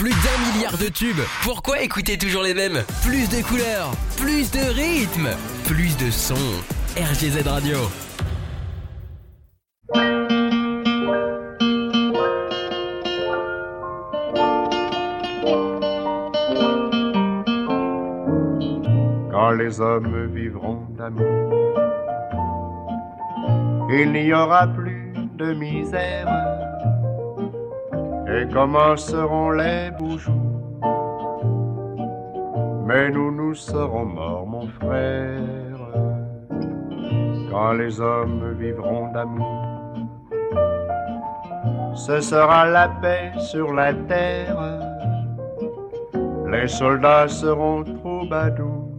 Plus d'un milliard de tubes. Pourquoi écouter toujours les mêmes? Plus de couleurs, plus de rythme, plus de sons. RGZ Radio. Quand les hommes vivront d'amour, il n'y aura plus de misère et commenceront les beaux. Mais nous, nous serons morts, mon frère, quand les hommes vivront d'amour. Ce sera la paix sur la terre, les soldats seront troubadours.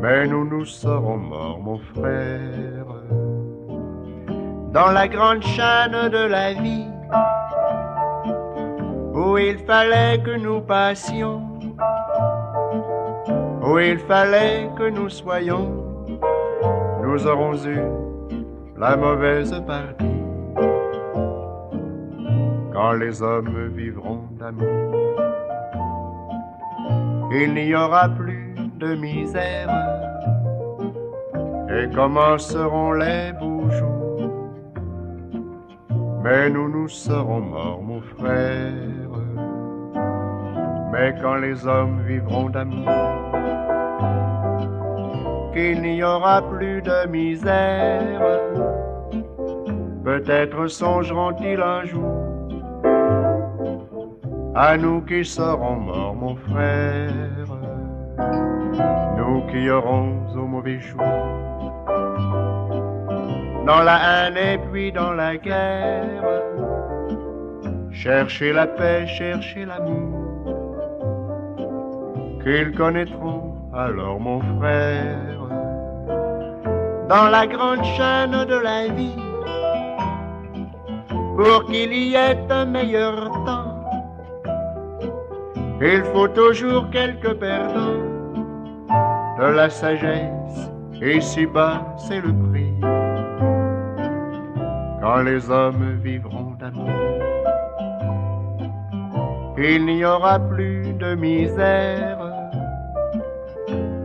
Mais nous, nous serons morts, mon frère, dans la grande chaîne de la vie où il fallait que nous passions, où il fallait que nous soyons, nous aurons eu la mauvaise partie. Quand les hommes vivront d'amour, il n'y aura plus de misère et commenceront les beaux jours. Mais nous, nous serons morts, mon frère. Mais quand les hommes vivront d'amour, qu'il n'y aura plus de misère, peut-être songeront-ils un jour à nous qui serons morts, mon frère, nous qui aurons au mauvais jour dans la haine et puis dans la guerre. Cherchez la paix, cherchez l'amour, qu'ils connaîtront alors mon frère. Dans la grande chaîne de la vie, pour qu'il y ait un meilleur temps, il faut toujours quelques perdants de la sagesse, et si bas c'est le prix quand les hommes vivront d'amour. Il n'y aura plus de misère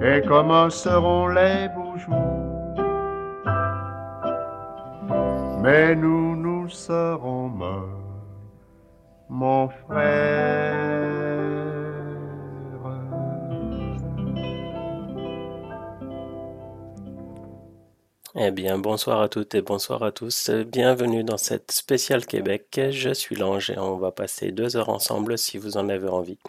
et commenceront les beaux jours. Mais nous, nous serons morts, mon frère. Eh bien, bonsoir à toutes et bonsoir à tous. Bienvenue dans cette spéciale Québec. Je suis Lange et on va passer deux heures ensemble si vous en avez envie,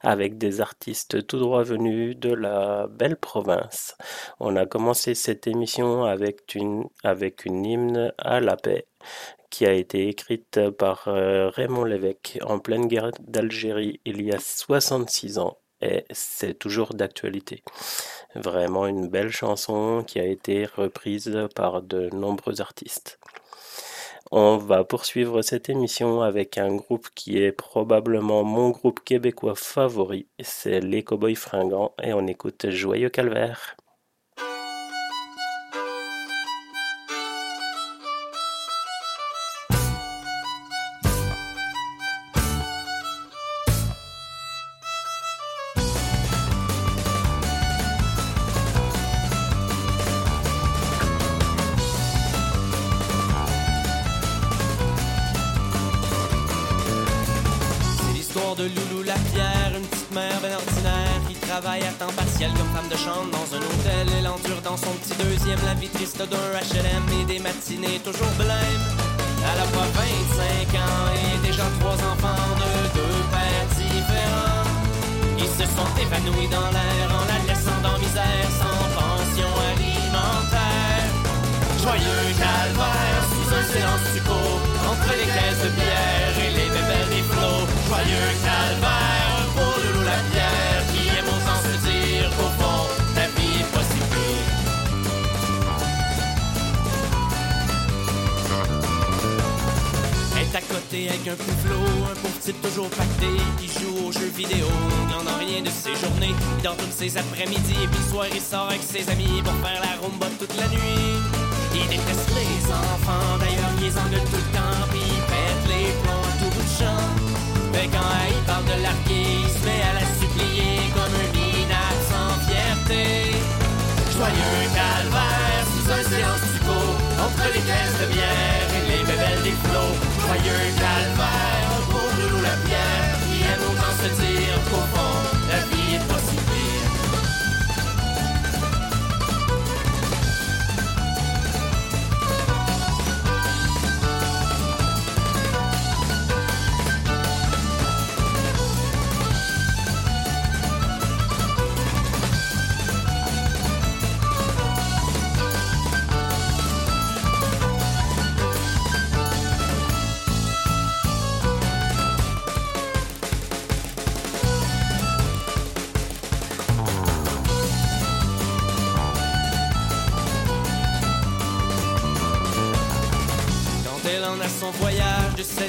avec des artistes tout droit venus de la belle province. On a commencé cette émission avec une, avec une hymne à la paix qui a été écrite par euh, Raymond Lévesque en pleine guerre d'Algérie il y a 66 ans et c'est toujours d'actualité. Vraiment une belle chanson qui a été reprise par de nombreux artistes. On va poursuivre cette émission avec un groupe qui est probablement mon groupe québécois favori, c'est les Cowboys Fringants et on écoute Joyeux Calvaire. Lapierre, une petite mère bien ordinaire qui travaille à temps partiel comme femme de chambre dans un hôtel. Elle endure dans son petit deuxième la vie triste d'un HLM et des matinées toujours blêmes. Elle a pas 25 ans et déjà trois enfants de deux pères différents. Ils se sont évanouis dans l'air en la laissant dans misère sans pension alimentaire. Joyeux calvaire sous un silence succo entre les caisses de bière et les bébés des flots. Joyeux calvaire à côté avec un pouflot, un pauvre type toujours pacté qui joue aux jeux vidéo, n'en a rien de ses journées, dans toutes ses après-midi, et puis soir il sort avec ses amis pour faire la rumba toute la nuit. Il déteste les enfants, d'ailleurs ils engueulent tout le temps, puis il pète les plombs tout bout de champ. Mais quand il parle de l'arqué, il se met à la supplier comme un minable sans fierté. Joyeux calvaire sous un séance du entre les caisses de bière et les bébelles des flots. Joyeux calvaire pour Loulou la pierre qui aime autant se dire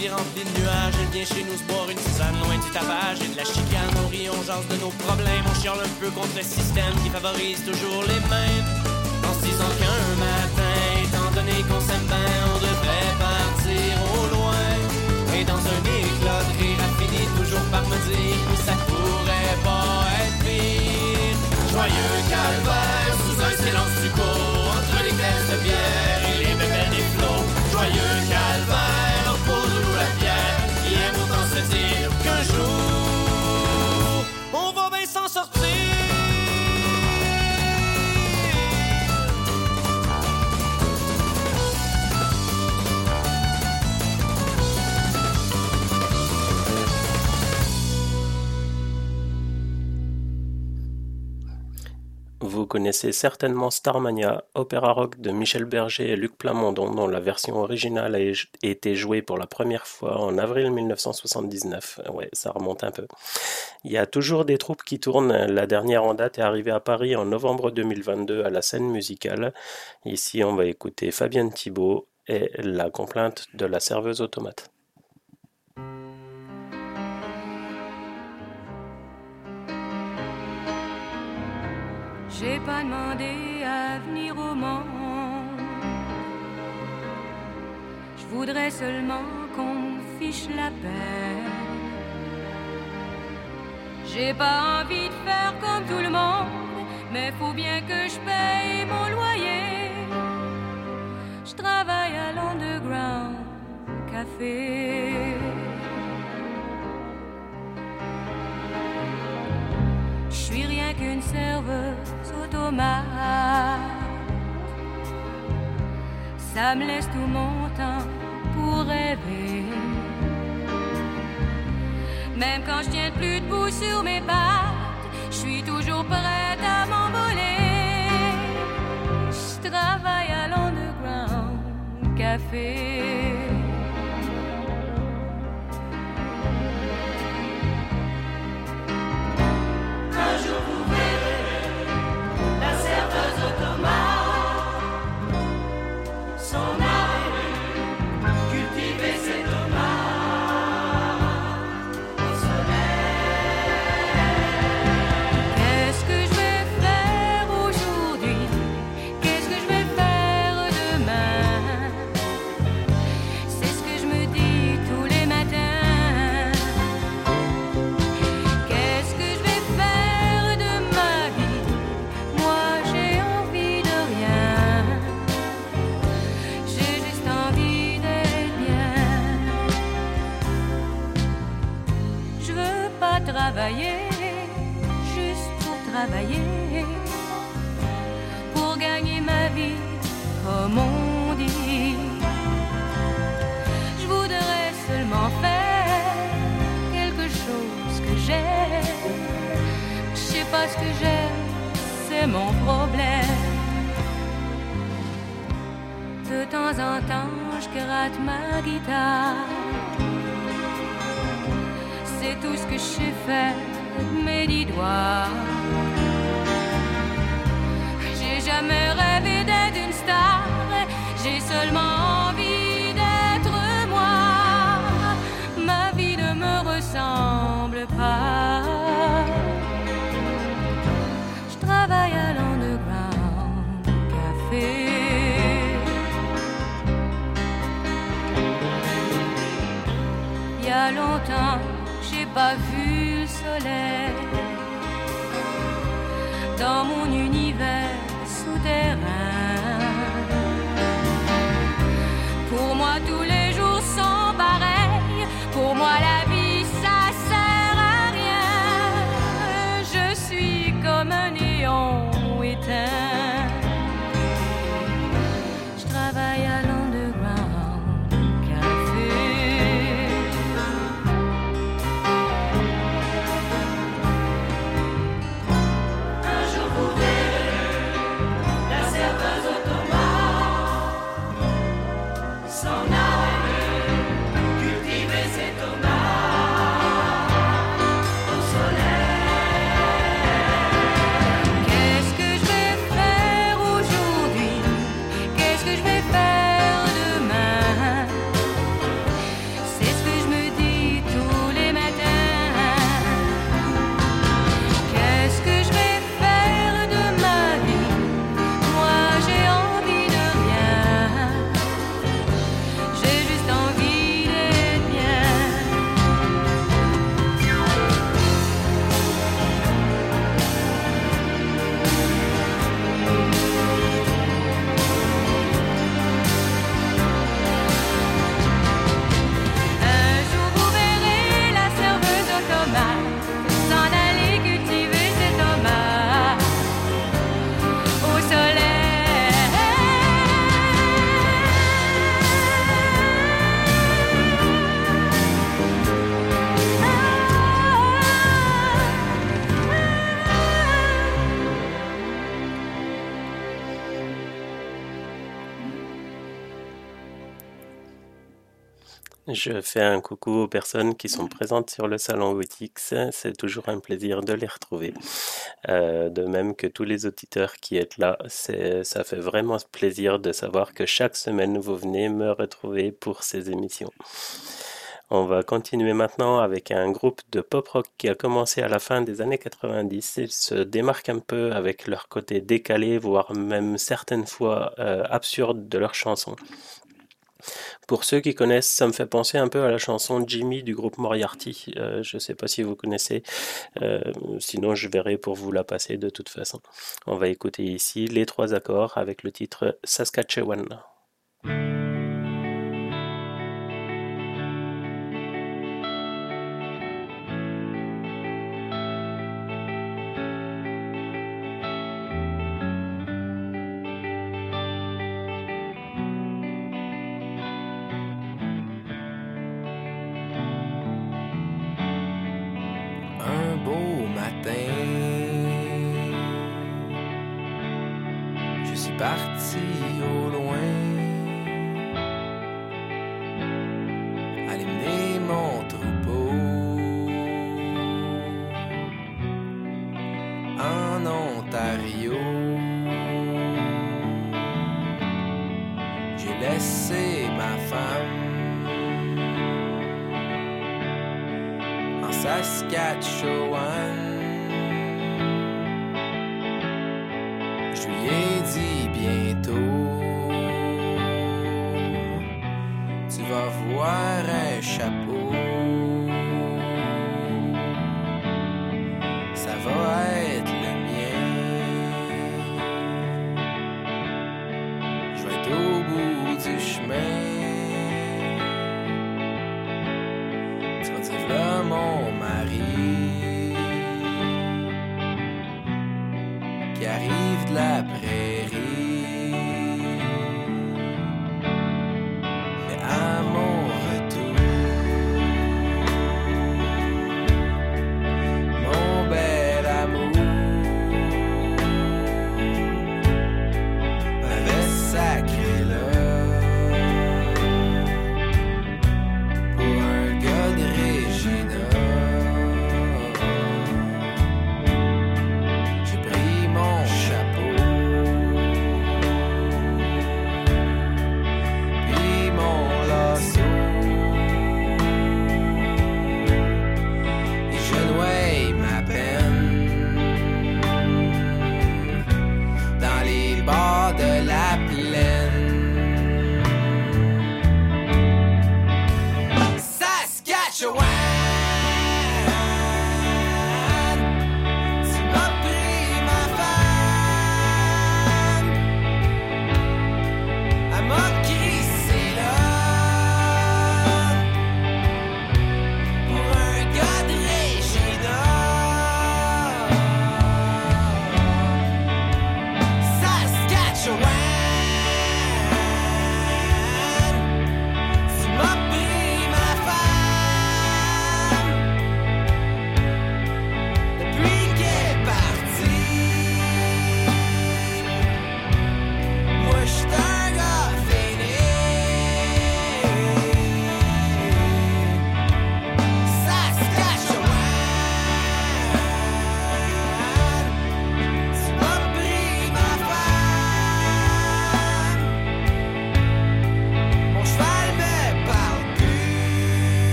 vie de nuages, elle vient chez nous se boire une tisane loin du tapage et de la chicane. On rit, on de nos problèmes, on chiale un peu contre le système qui favorise toujours les mêmes. En se disant qu'un matin, étant donné qu'on s'aime bien, on devrait partir au loin. Et dans un éclat de rire, elle finit toujours par me dire que ça pourrait pas être pire. Joyeux calvaire sous un silence du cours, entre les caisses de bière connaissez certainement Starmania, opéra rock de Michel Berger et Luc Plamondon, dont la version originale a été jouée pour la première fois en avril 1979. Ouais, ça remonte un peu. Il y a toujours des troupes qui tournent. La dernière en date est arrivée à Paris en novembre 2022 à la scène musicale. Ici, on va écouter Fabienne Thibault et la complainte de la serveuse automate. J'ai pas demandé à venir au monde. Je voudrais seulement qu'on fiche la paix. J'ai pas envie de faire comme tout le monde, mais faut bien que je paye mon loyer. Je travaille à l'underground café. Ça me laisse tout mon temps pour rêver. Même quand je tiens plus debout sur mes pattes, je suis toujours prête à m'envoler. Je travaille à l'underground café. C'est mon problème. De temps en temps, je gratte ma guitare. C'est tout ce que je sais faire de mes dix doigts. J'ai jamais rêvé d'être une star. J'ai seulement pas vu le soleil dans mon univers souterrain. Je fais un coucou aux personnes qui sont présentes sur le salon Witix. C'est toujours un plaisir de les retrouver. Euh, de même que tous les auditeurs qui êtes là, ça fait vraiment plaisir de savoir que chaque semaine vous venez me retrouver pour ces émissions. On va continuer maintenant avec un groupe de pop rock qui a commencé à la fin des années 90. Ils se démarquent un peu avec leur côté décalé, voire même certaines fois euh, absurde de leurs chansons. Pour ceux qui connaissent, ça me fait penser un peu à la chanson Jimmy du groupe Moriarty. Euh, je ne sais pas si vous connaissez, euh, sinon je verrai pour vous la passer de toute façon. On va écouter ici les trois accords avec le titre Saskatchewan.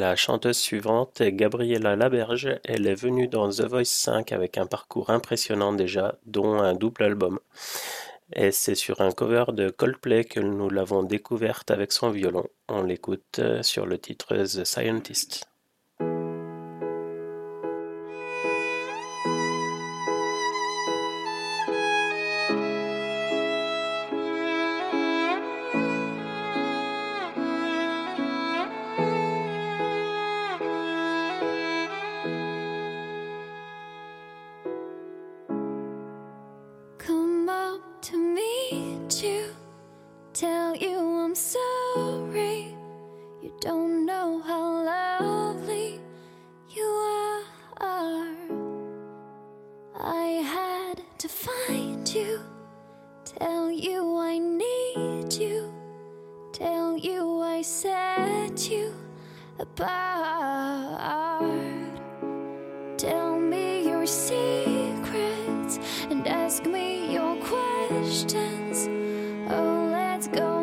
La chanteuse suivante est Gabriella Laberge. Elle est venue dans The Voice 5 avec un parcours impressionnant déjà, dont un double album. Et c'est sur un cover de Coldplay que nous l'avons découverte avec son violon. On l'écoute sur le titre The Scientist. I had to find you, tell you I need you, tell you I set you apart. Tell me your secrets and ask me your questions. Oh, let's go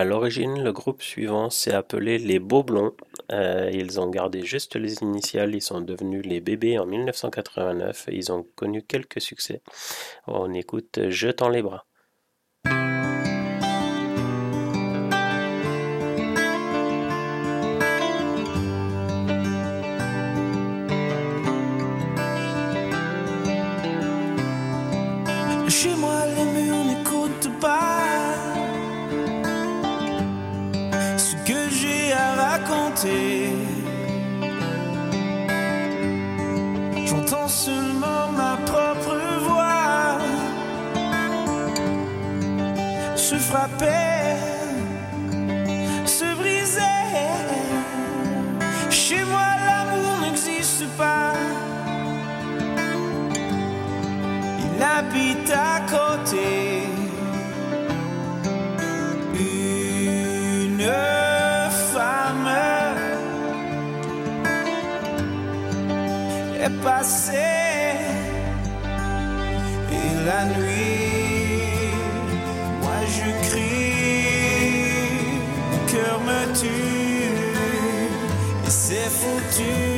À l'origine, le groupe suivant s'est appelé les Beaux Blonds. Euh, ils ont gardé juste les initiales, ils sont devenus les Bébés en 1989 et ils ont connu quelques succès. On écoute Je tends les bras. J'entends seulement ma propre voix se frapper, se briser. Chez moi, l'amour n'existe pas. Il habite à côté. Est et la nuit, moi je crie, mon cœur me tue et c'est foutu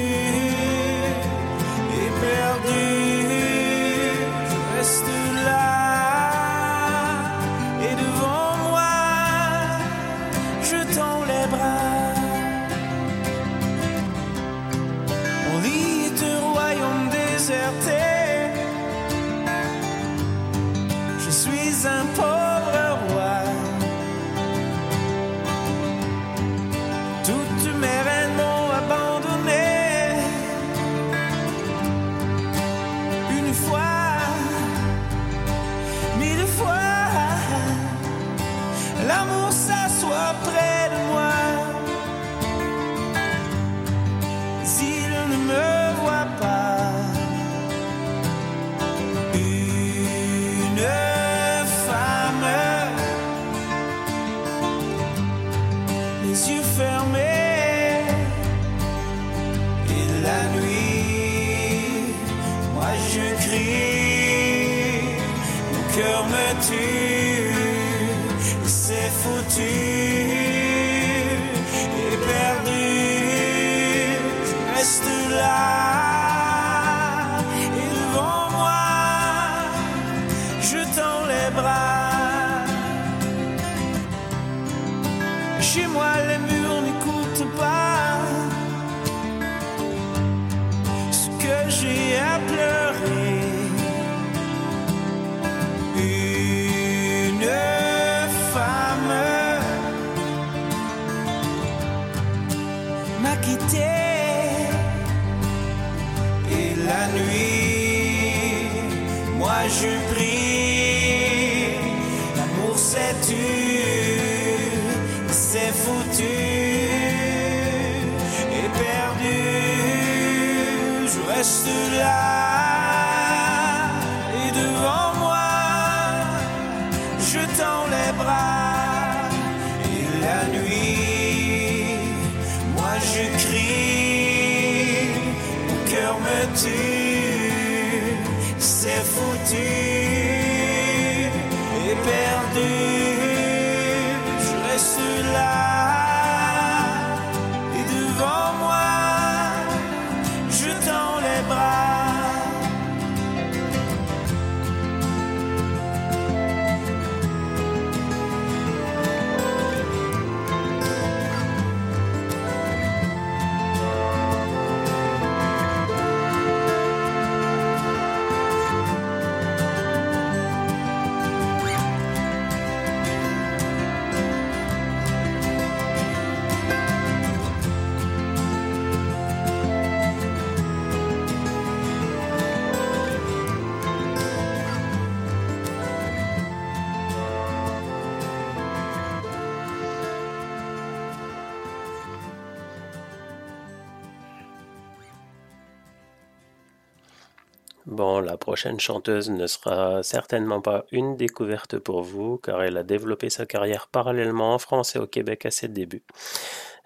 chanteuse ne sera certainement pas une découverte pour vous, car elle a développé sa carrière parallèlement en France et au Québec à ses débuts.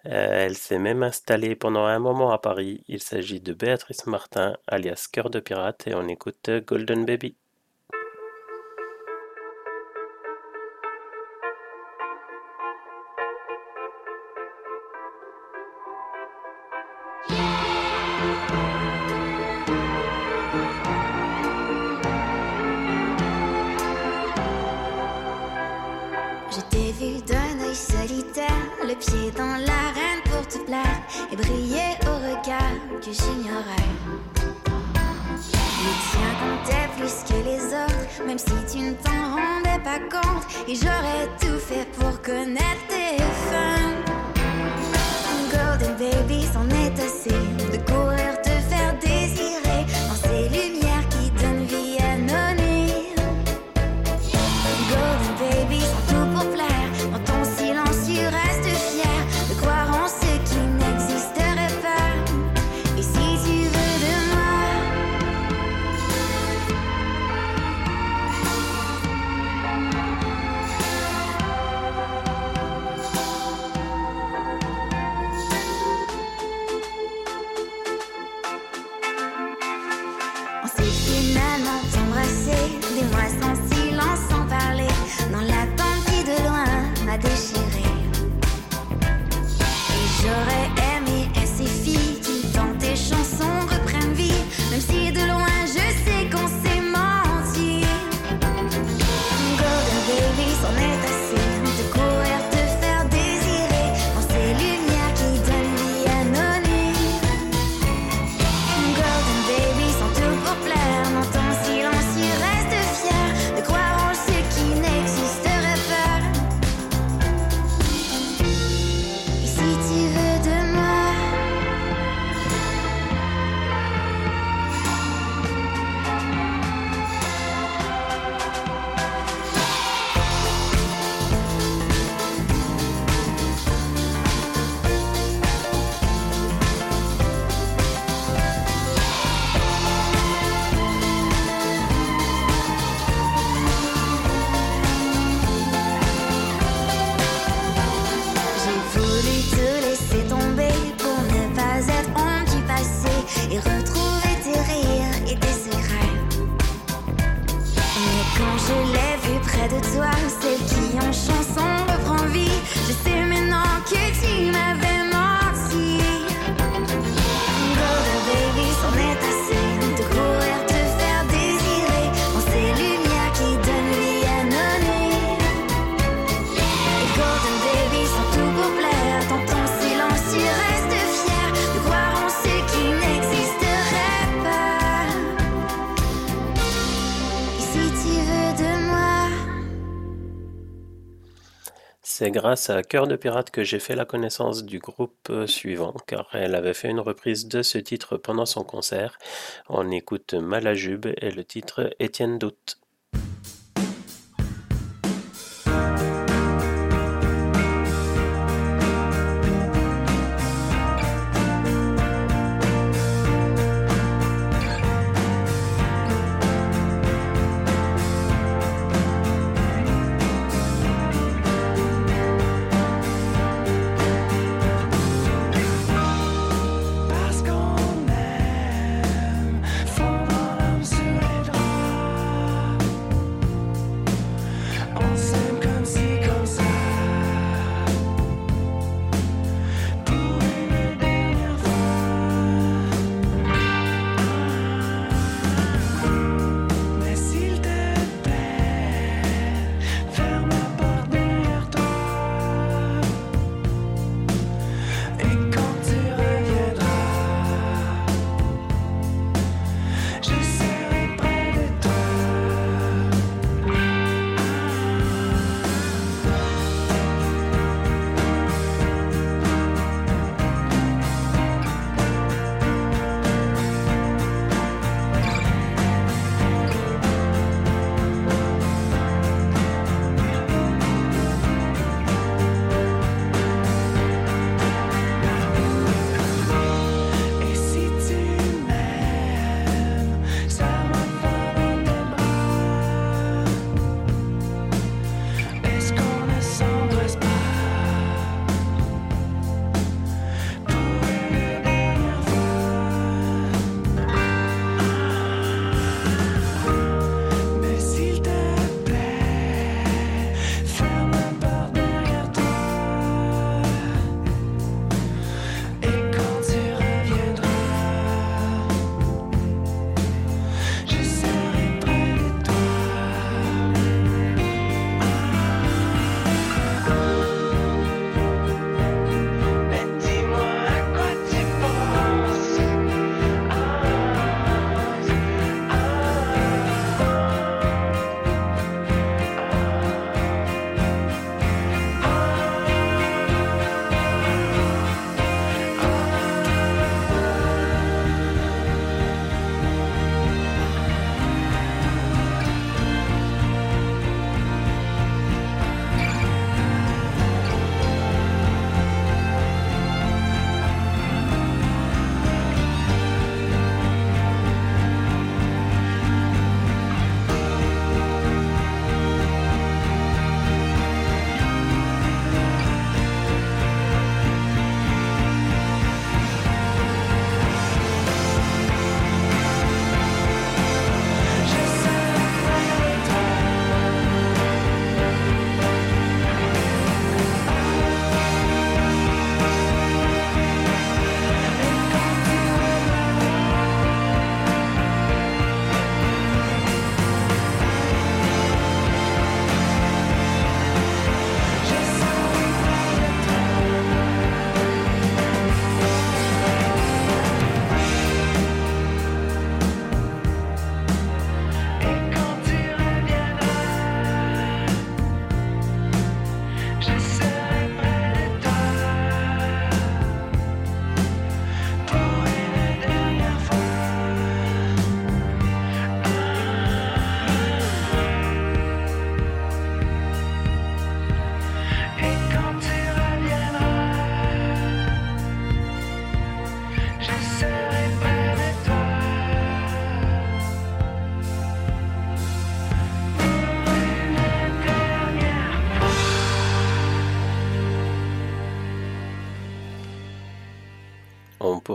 Euh, elle s'est même installée pendant un moment à Paris. Il s'agit de Béatrice Martin, alias Cœur de Pirate, et on écoute Golden Baby.「et j'aurais tout fait pour connaître c'est grâce à Cœur de Pirate que j'ai fait la connaissance du groupe euh, suivant, car elle avait fait une reprise de ce titre pendant son concert. On écoute Malajube et le titre Étienne Doute.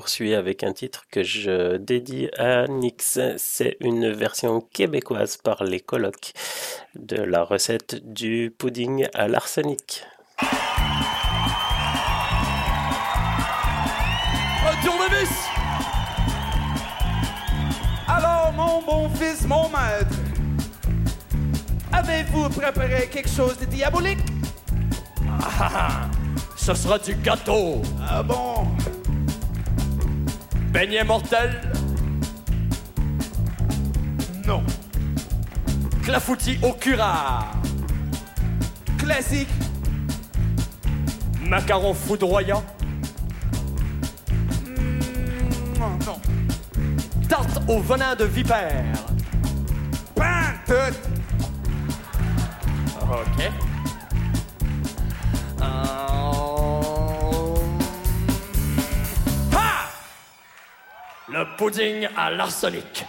Poursuit avec un titre que je dédie à Nix. C'est une version québécoise par les colocs de la recette du pudding à l'arsenic. Tournevis! Alors, mon bon fils, mon maître, avez-vous préparé quelque chose de diabolique? Ah, ah, ah. ce sera du gâteau. Ah bon? Beignet mortel? Non. Clafoutis au curare? Classique. Macaron foudroyant? Mm, non. Tarte au venin de vipère? Tout. Ok. Le pudding à l'arsenic.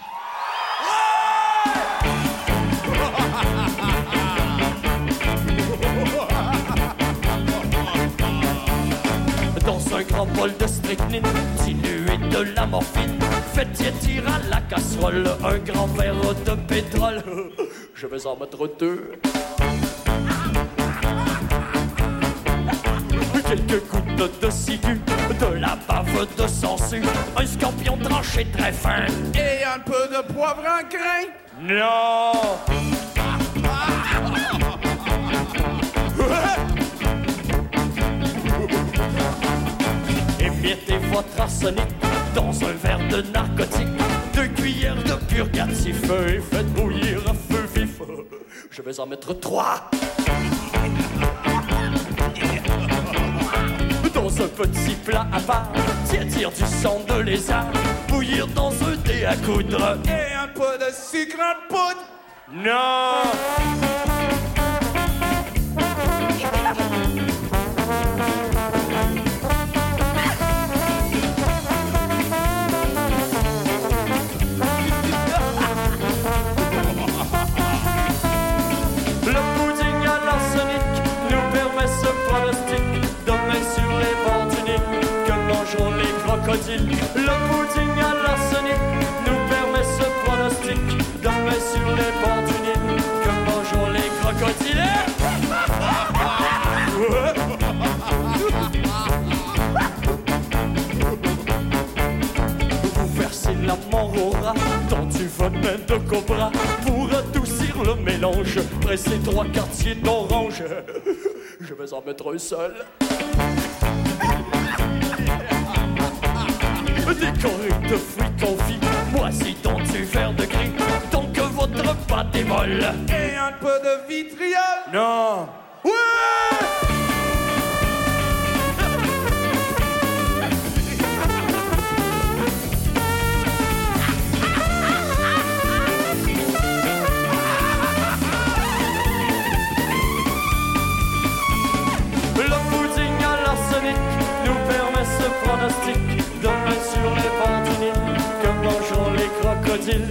Dans un grand bol de strychnine, dilué de la morphine, faites tiétir à la casserole un grand verre de pétrole. Je vais en mettre deux. Quelques gouttes de ciguë, de la bave de sangsue, un scorpion tranché très fin. Et un peu de poivre en grain. Non! Émiettez votre arsenic dans un verre de narcotique, deux cuillères de purgatif et faites bouillir à feu vif. Je vais en mettre trois. Dans un petit plat à part, tiétir du sang de lézard, bouillir dans un dé à coudre. Et un peu de sucre en poudre. Non! Le pudding à l'arsenic nous permet ce pronostic main sur les bords du que mangeront les crocodiles. Vous versez la rat dans du venin de cobra pour adoucir le mélange. Pressez trois quartiers d'orange. Je vais en mettre un seul. Décoré de fruits confits, moisis dans du verre de gris, tant que votre pâte est molle. Et un peu de vitriol. Non! Ouais! Le pudding à l'arsenic nous permet ce pronostic les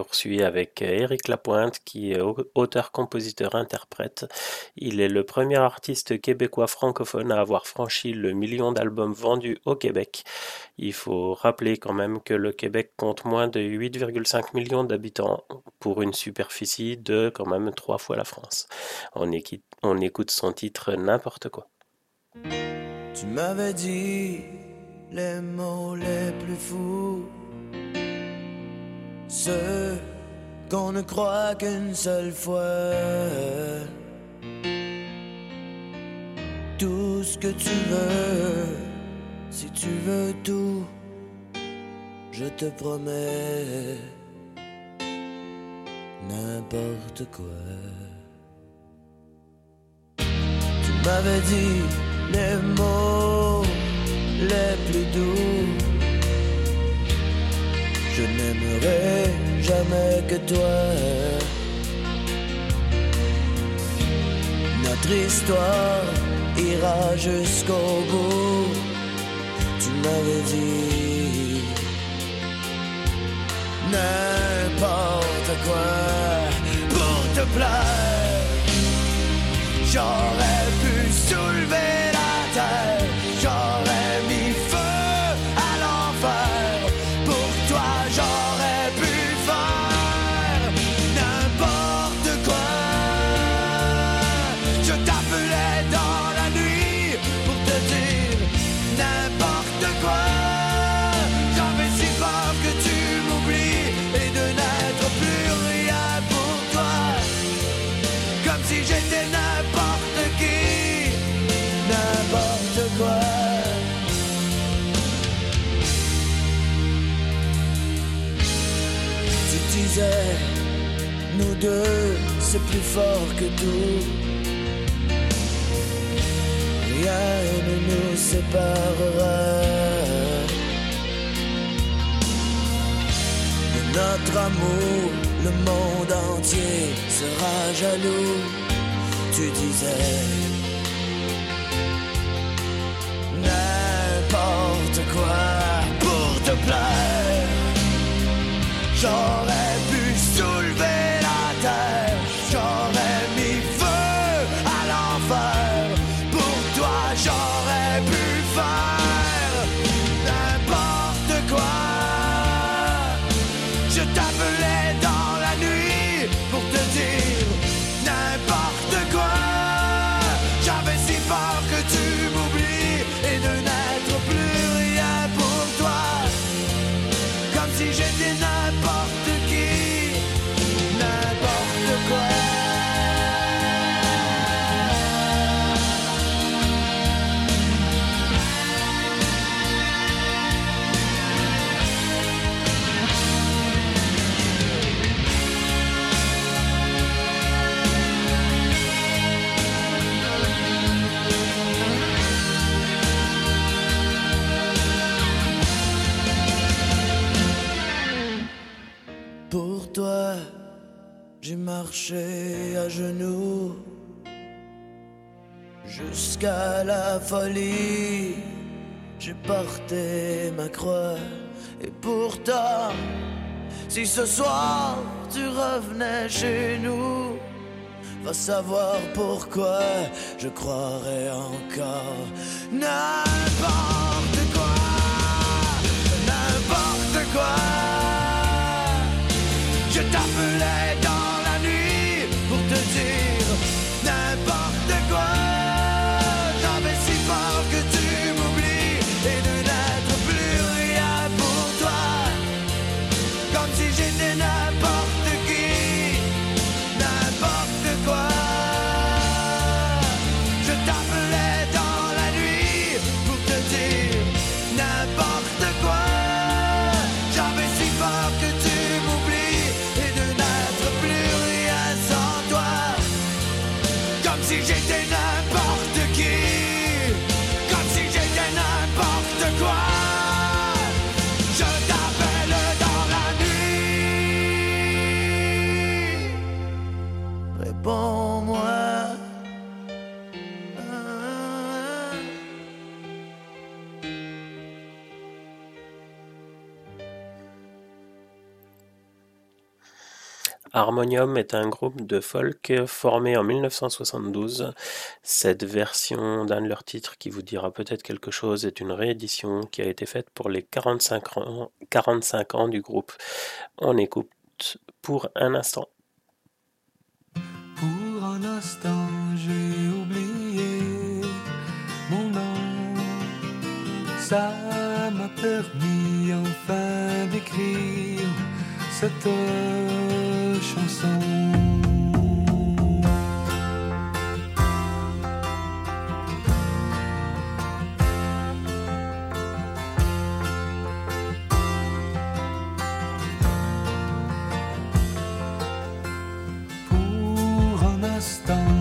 poursuit avec Éric Lapointe, qui est au- auteur, compositeur, interprète. Il est le premier artiste québécois francophone à avoir franchi le million d'albums vendus au Québec. Il faut rappeler quand même que le Québec compte moins de 8,5 millions d'habitants pour une superficie de quand même trois fois la France. On, on écoute son titre N'importe quoi. Tu m'avais dit les mots les plus fous, ceux qu'on ne croit qu'une seule fois. Tout ce que tu veux, si tu veux tout, je te promets n'importe quoi. Tu m'avais dit les mots les plus doux. Je n'aimerai jamais que toi. Notre histoire ira jusqu'au bout. Tu m'avais dit n'importe quoi pour te plaire. J'aurais deux, c'est plus fort que tout. Rien ne nous séparera. De notre amour, le monde entier sera jaloux. Tu disais n'importe quoi pour te plaire. J'aurais pu soulever Pour toi, j'ai marché à genoux jusqu'à la folie. J'ai porté ma croix et pourtant, si ce soir tu revenais chez nous, va savoir pourquoi je croirais encore n'importe quoi, n'importe quoi. Harmonium est un groupe de folk formé en 1972. Cette version d'un de leurs titres qui vous dira peut-être quelque chose est une réédition qui a été faite pour les 45 ans, 45 ans du groupe. On écoute pour un instant. Pour un instant, j'ai oublié mon nom. Ça m'a permis enfin d'écrire cette chanson. Pour un instant,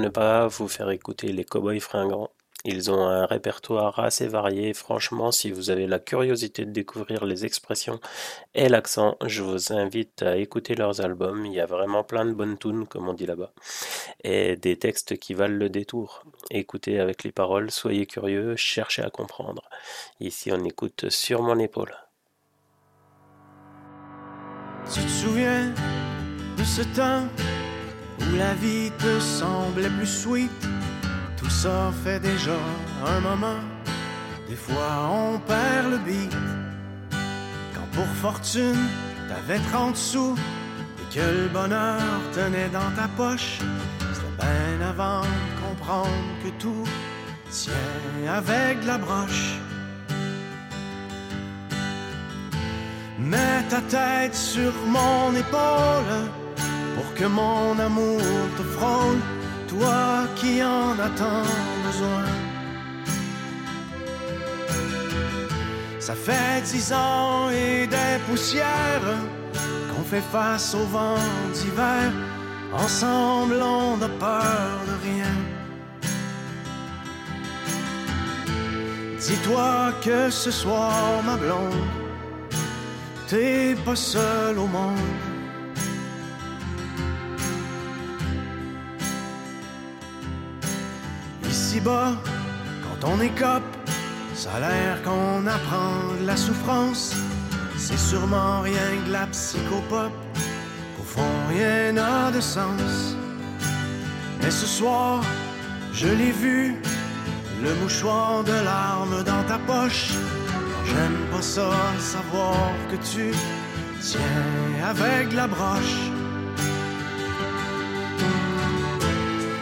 ne pas vous faire écouter les Cowboys fringants Ils ont un répertoire assez varié. Franchement, si vous avez la curiosité de découvrir les expressions et l'accent, je vous invite à écouter leurs albums. Il y a vraiment plein de bonnes tunes, comme on dit là-bas, et des textes qui valent le détour. Écoutez avec les paroles, soyez curieux, cherchez à comprendre. Ici, on écoute sur mon épaule. Où la vie te semblait plus sweet? Tout ça fait déjà un moment. Des fois on perd le beat. Quand pour fortune t'avais 30 sous et que le bonheur tenait dans ta poche, c'était bien avant de comprendre que tout tient avec la broche. Mets ta tête sur mon épaule pour que mon amour te frôle, toi qui en as tant besoin. Ça fait dix ans et des poussières qu'on fait face au vent d'hiver. Ensemble, on n'a peur de rien. Dis-toi que ce soir, ma blonde, t'es pas seul au monde. Ici-bas, quand on écope, ça a l'air qu'on apprend la souffrance. C'est sûrement rien que la psychopop. Au fond, rien n'a de sens. Mais ce soir, je l'ai vu, le mouchoir de larmes dans ta poche. J'aime pas ça, savoir que tu tiens avec la broche.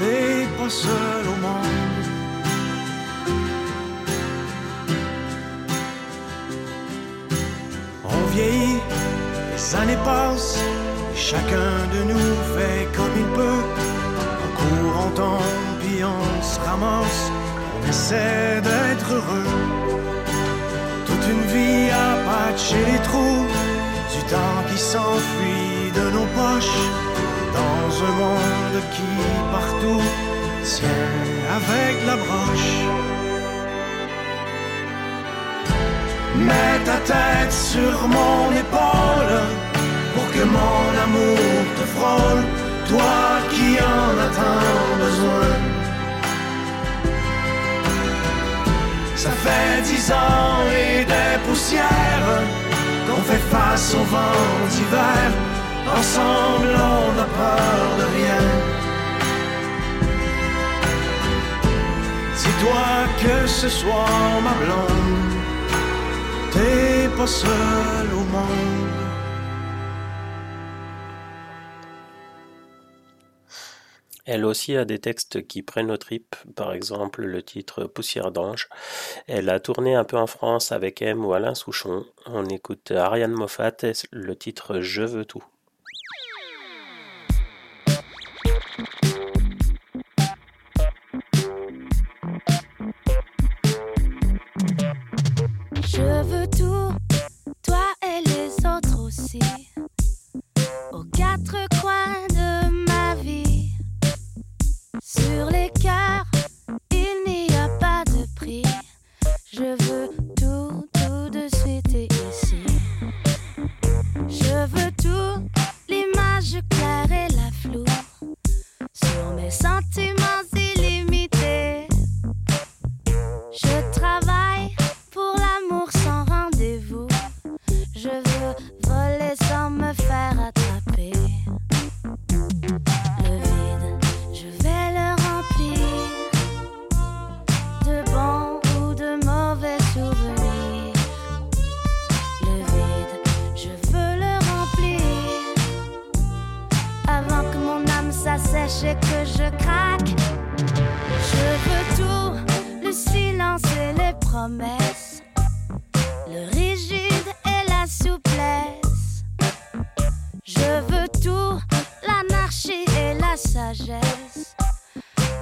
t'es pas seule au monde. On vieillit, les années passent, et chacun de nous fait comme il peut. On court, on tombe, puis on se ramasse, on essaie d'être heureux. Toute une vie à patcher les trous, du temps qui s'enfuit de nos poches, qui partout tient avec la broche. Mets ta tête sur mon épaule pour que mon amour te frôle, toi qui en as tant besoin. Ça fait dix ans et des poussières qu'on fait face au vent d'hiver. Ensemble, on n'a peur de rien. Dis-toi que ce soir, ma blonde, t'es pas seule au monde. Elle aussi a des textes qui prennent aux tripes, par exemple le titre Poussière d'ange. Elle a tourné un peu en France avec M ou Alain Souchon. On écoute Ariane Moffat le titre Je veux tout. Je veux tout, toi et les autres aussi, aux quatre coins de ma vie. Sur les cœurs, il n'y a pas de prix. Je veux tout, tout de suite et ici. Je veux tout, l'image claire et la floue, sur mes sentiments illimités. Le rigide et la souplesse. Je veux tout, l'anarchie et la sagesse,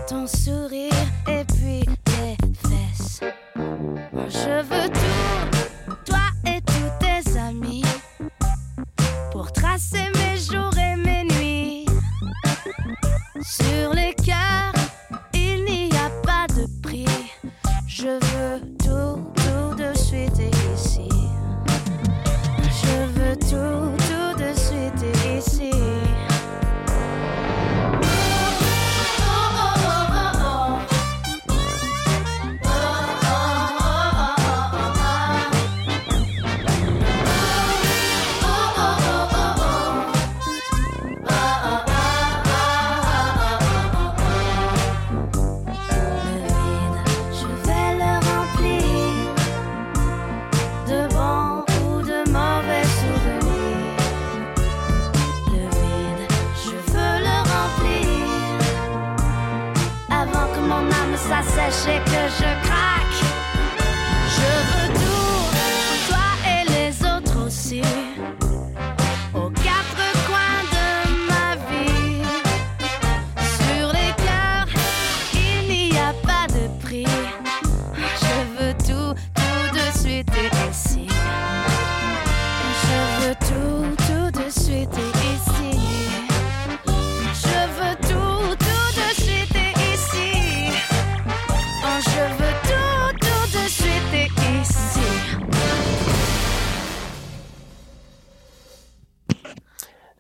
ton sourire et puis tes fesses. Je veux tout, toi et tous tes amis, pour tracer mes jours et mes nuits. Sur les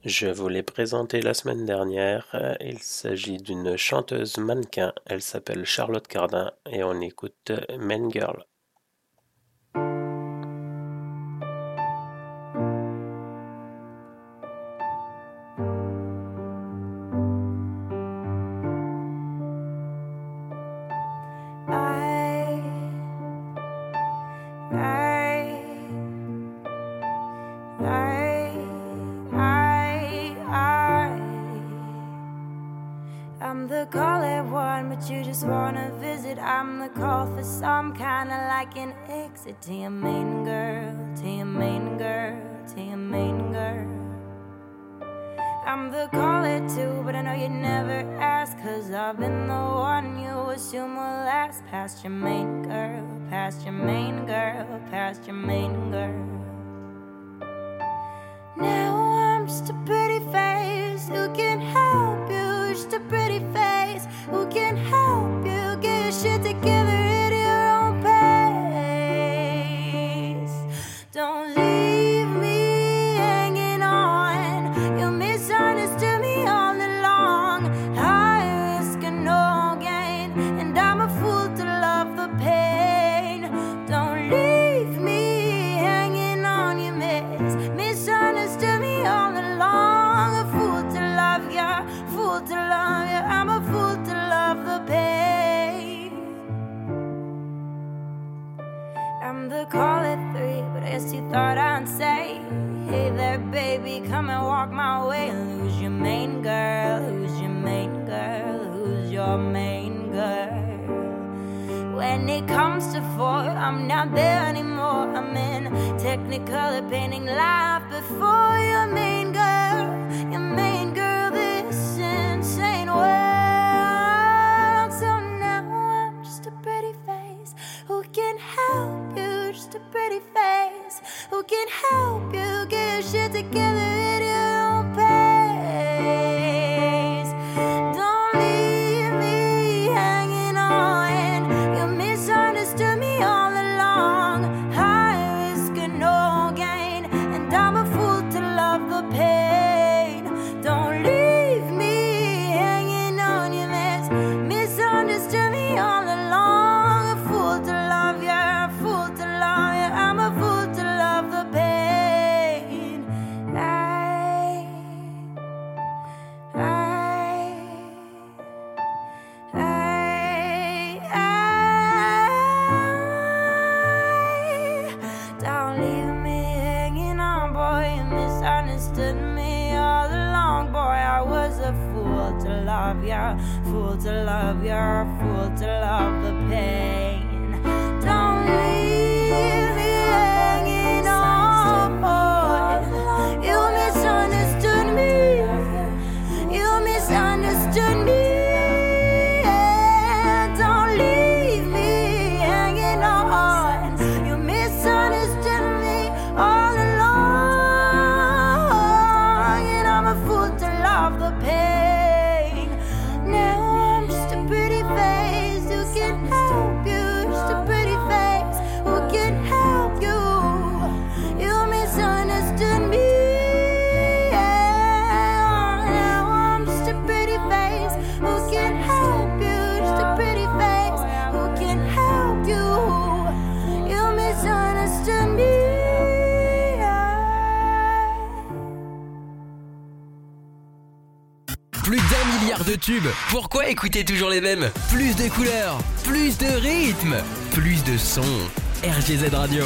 Je vous l'ai présenté la semaine dernière. Euh, il s'agit d'une chanteuse mannequin. Elle s'appelle Charlotte Cardin et on écoute Men Girl. Pourquoi écouter toujours les mêmes? Plus de couleurs, plus de rythme, plus de sons. RGZ Radio.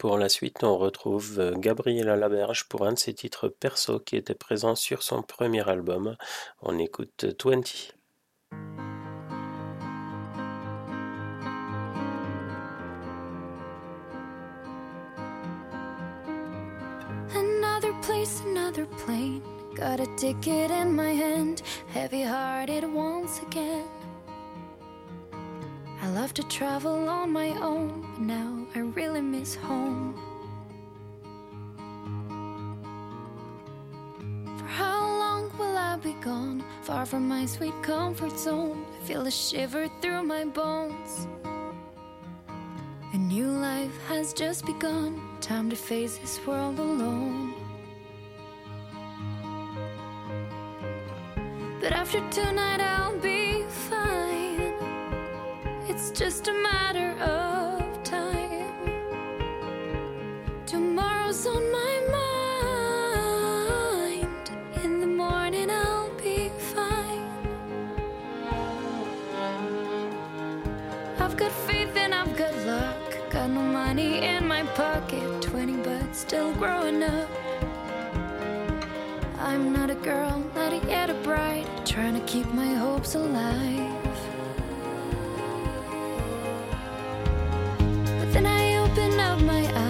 Pour la suite, on retrouve euh, Gabriela Laberge pour un de ses titres perso qui était présent sur son premier album. On écoute 20. Place, another. Got a ticket in my hand, heavy hearted once again. I love to travel on my own, but now I really miss home. For how long will I be gone? Far from my sweet comfort zone, I feel a shiver through my bones. A new life has just begun, time to face this world alone. But after tonight, I'll be fine. It's just a matter of time. Tomorrow's on my mind. In the morning, I'll be fine. I've got faith and I've got luck. Got no money in my pocket. 20 but still growing up. I'm not a girl, not yet a bride. Trying to keep my hopes alive. But then I open up my eyes,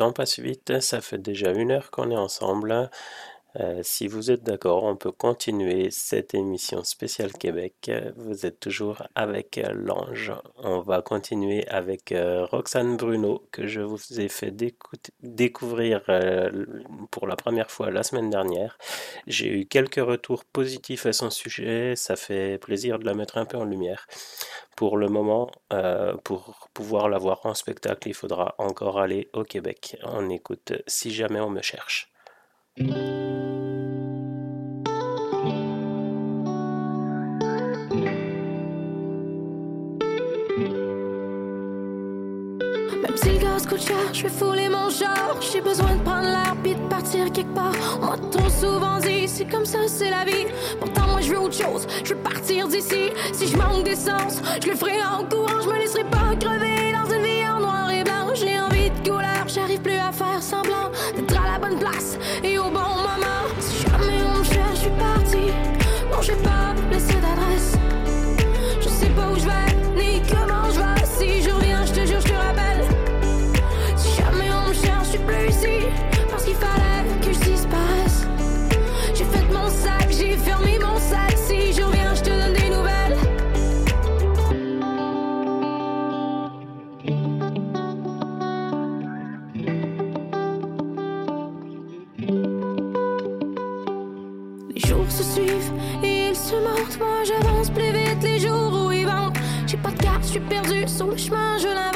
temps passe vite, ça fait déjà une heure qu'on est ensemble. Euh, si vous êtes d'accord, on peut continuer cette émission spéciale Québec. Vous êtes toujours avec euh, l'ange. On va continuer avec euh, Roxane Bruno, que je vous ai fait décou- découvrir pour la première fois la semaine dernière. J'ai eu quelques retours positifs à son sujet. Ça fait plaisir de la mettre un peu en lumière. Pour le moment, pour pouvoir la voir en spectacle, il faudra encore aller au Québec. On écoute Si jamais on me cherche. Je vais fouler mon char. J'ai besoin de prendre l'air puis de partir quelque part. On m'a trop souvent dit, c'est comme ça, c'est la vie. Pourtant, moi, je veux autre chose. Je veux partir d'ici. Si je manque d'essence, je le ferai en courant. Je me laisserai pas crever perdu sur le chemin, je l'invente.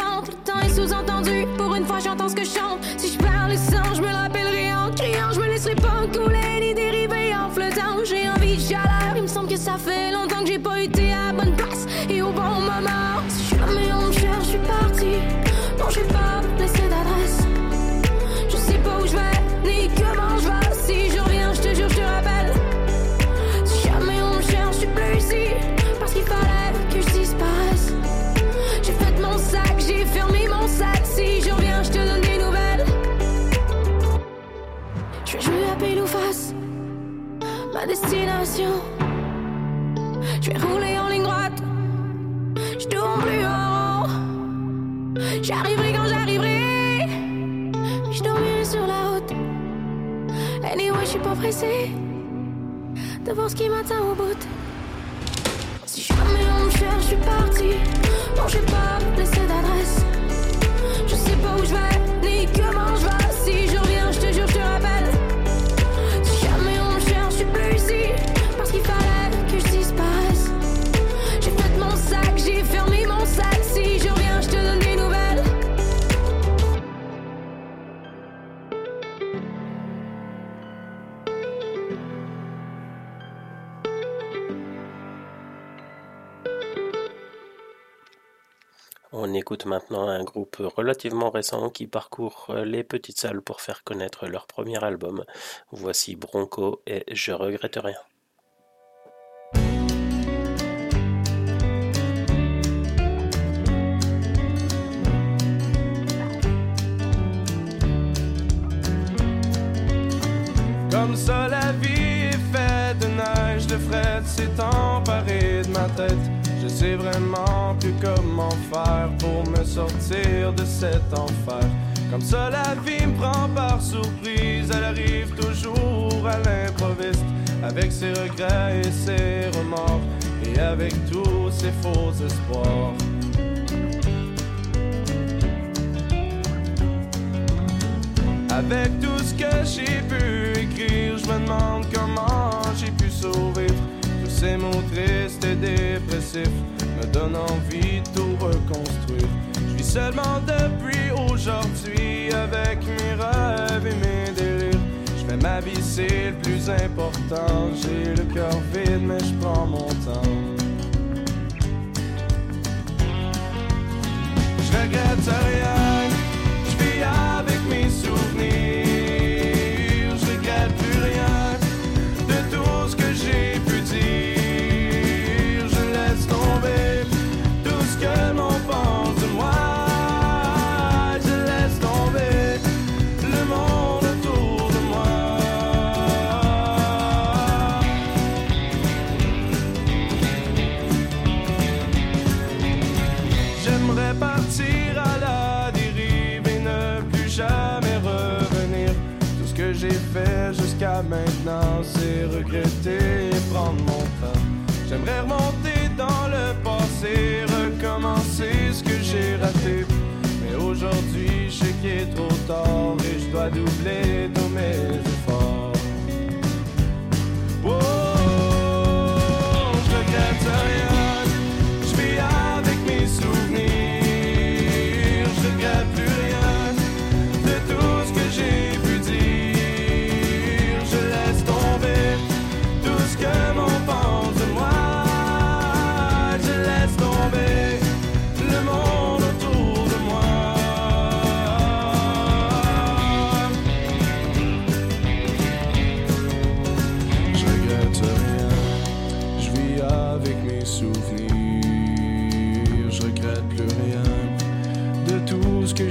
De voir ce qui m'attend au bout. Si jamais on me cherche, je suis parti. Non, j'ai pas laissé d'adresse. Je sais pas où je vais, ni comment Écoute maintenant un groupe relativement récent qui parcourt les petites salles pour faire connaître leur premier album. Voici Bronco et Je regrette rien. Comme ça la vie est faite de neige, de fret s'est emparé de ma tête. Je sais vraiment plus comment faire pour me sortir de cet enfer. Comme ça la vie me prend par surprise, elle arrive toujours à l'improviste. Avec ses regrets et ses remords, et avec tous ses faux espoirs. Avec tout ce que j'ai pu écrire, je me demande comment j'ai pu survivre. Tous ces mots tristes et me donnent envie de tout reconstruire. Je vis seulement depuis aujourd'hui avec mes rêves et mes délires. Je fais ma vie, c'est le plus important. J'ai le cœur vide, mais je prends mon temps. Je regrette rien, J'aimerais remonter dans le passé, recommencer ce que j'ai raté. Mais aujourd'hui, je sais qu'il est trop tard et je dois doubler tous mes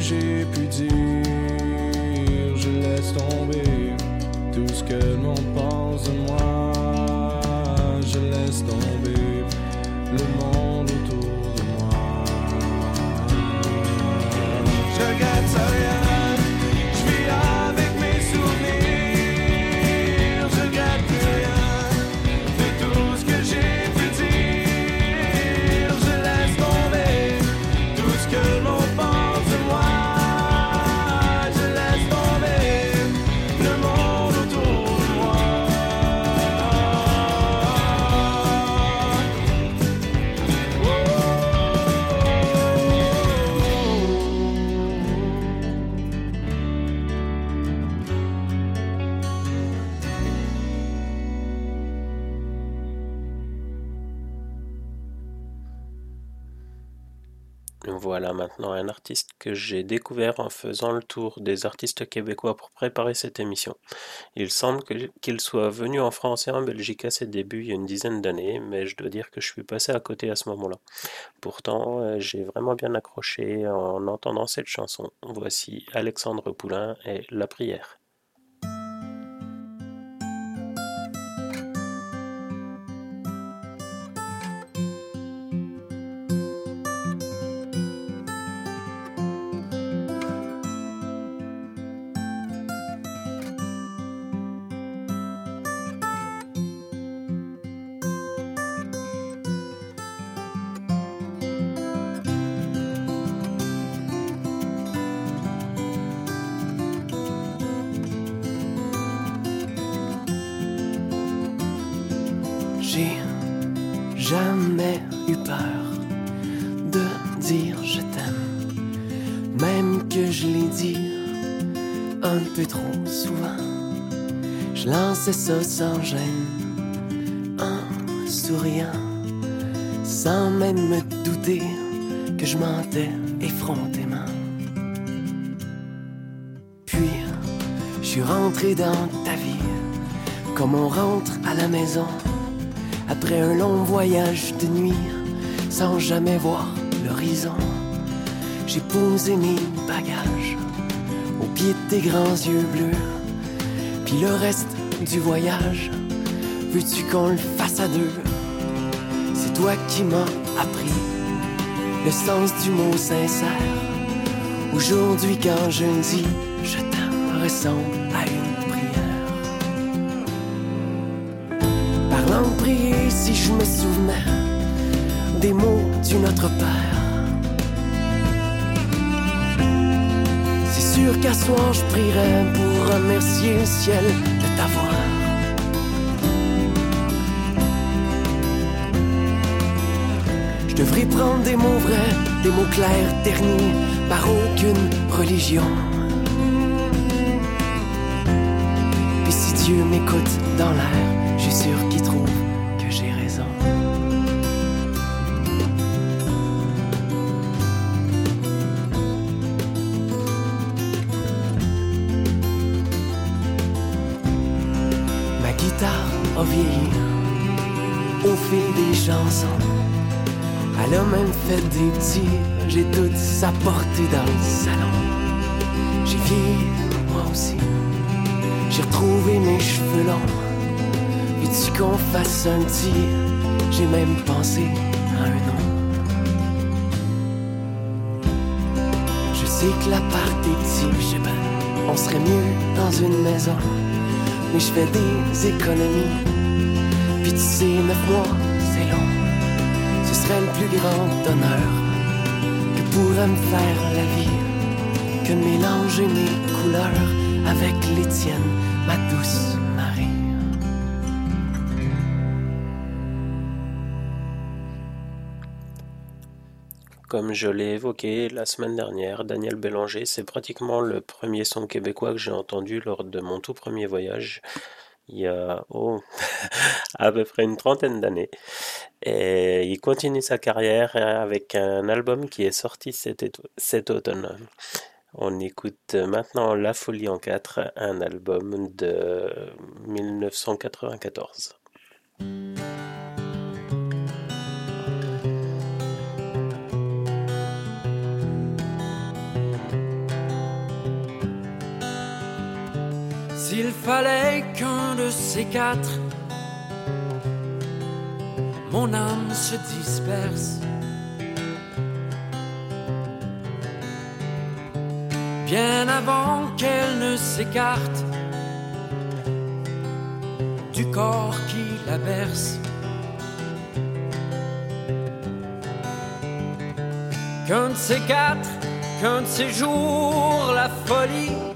j'ai pu dire. Voilà maintenant un artiste que j'ai découvert en faisant le tour des artistes québécois pour préparer cette émission. Il semble qu'il soit venu en France et en Belgique à ses débuts il y a une dizaine d'années, mais je dois dire que je suis passé à côté à ce moment-là. Pourtant, euh, j'ai vraiment bien accroché en entendant cette chanson. Voici Alexandre Poulain et La prière. Souvent. Je lançais ça sans gêne, en souriant, sans même me douter que je mentais effrontément. Puis, je suis rentré dans ta vie, comme on rentre à la maison, après un long voyage de nuit, sans jamais voir l'horizon. J'ai posé mes bagages au pied de tes grands yeux bleus, le reste du voyage, veux-tu qu'on le fasse à deux? C'est toi qui m'as appris le sens du mot sincère. Aujourd'hui, quand je dis je t'aime, ressemble à une prière. Parlant de prier, si je me souvenais des mots du Notre Père. C'est sûr qu'à soir, je prierai pour remercier le ciel de t'avoir. Je devrais prendre des mots vrais, des mots clairs, ternis par aucune religion. Puis si Dieu m'écoute dans l'air, je suis sûr fait des petits, j'ai toute sa portée dans le salon. J'ai vieilli, moi aussi. J'ai retrouvé mes cheveux longs. Veux-tu qu'on fasse un petit J'ai même pensé à un nom. Je sais que la part est petite, je sais pas. On serait mieux dans une maison. Mais je fais des économies. Puis tu sais, neuf mois, plus grand honneur que pourrait me faire la vie, que mélanger mes couleurs avec les tiennes, ma douce Marie. Comme je l'ai évoqué la semaine dernière, Daniel Bélanger, c'est pratiquement le premier son québécois que j'ai entendu lors de mon tout premier voyage, il y a oh, à peu près une trentaine d'années. Et il continue sa carrière avec un album qui est sorti cet automne. On écoute maintenant La Folie en 4, un album de 1994. S'il fallait qu'un de ces quatre, mon âme se disperse. Bien avant qu'elle ne s'écarte du corps qui la berce. Qu'un de ces quatre, qu'un de ces jours, la folie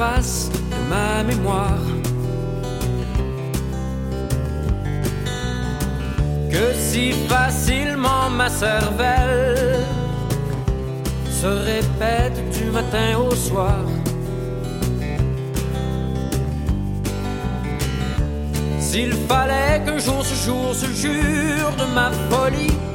de ma mémoire. Que si facilement ma cervelle se répète du matin au soir. S'il fallait qu'un jour ce jour se jure de ma folie.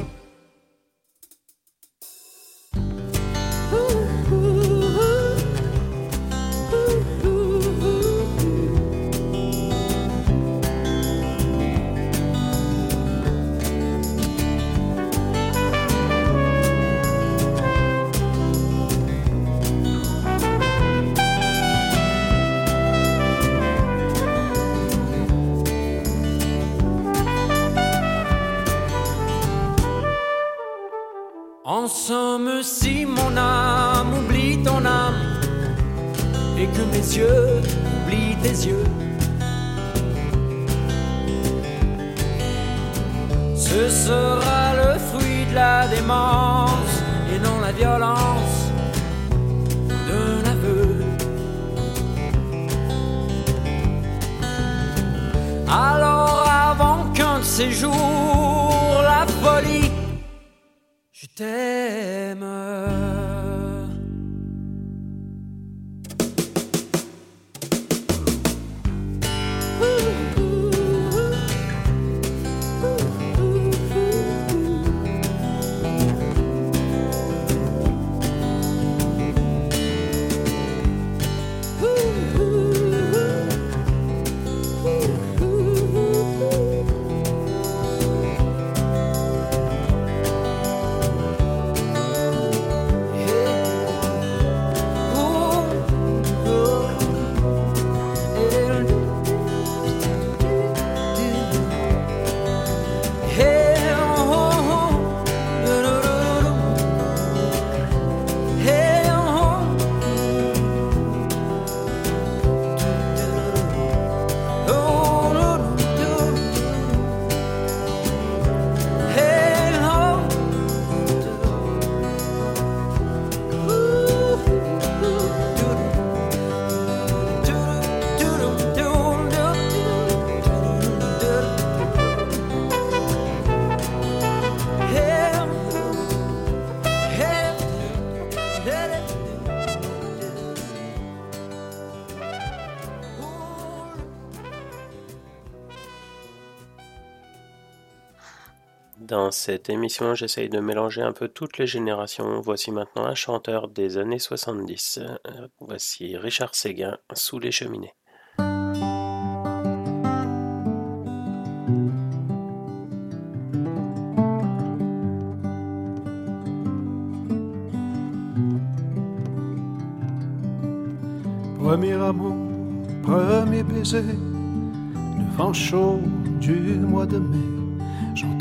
Dans cette émission, j'essaye de mélanger un peu toutes les générations. Voici maintenant un chanteur des années 70. Euh, Voici Richard Séguin, Sous les cheminées. Premier amour, premier baiser, le vent chaud du mois de mai.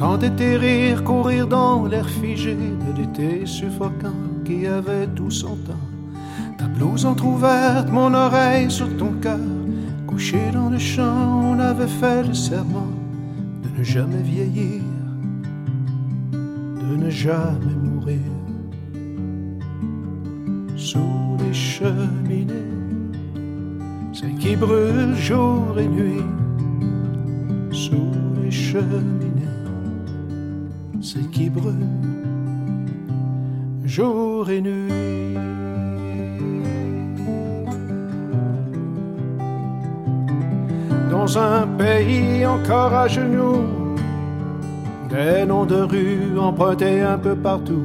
J'entendais tes rires courir dans l'air figé de l'été suffocant qui avait tout son temps. Ta blouse entr'ouverte, mon oreille sur ton cœur. Couché dans le champ, on avait fait le serment de ne jamais vieillir, de ne jamais mourir. Sous les cheminées, celles qui brûlent jour et nuit. Sous les cheminées, Dans un pays encore à genoux, des noms de rues empruntés un peu partout.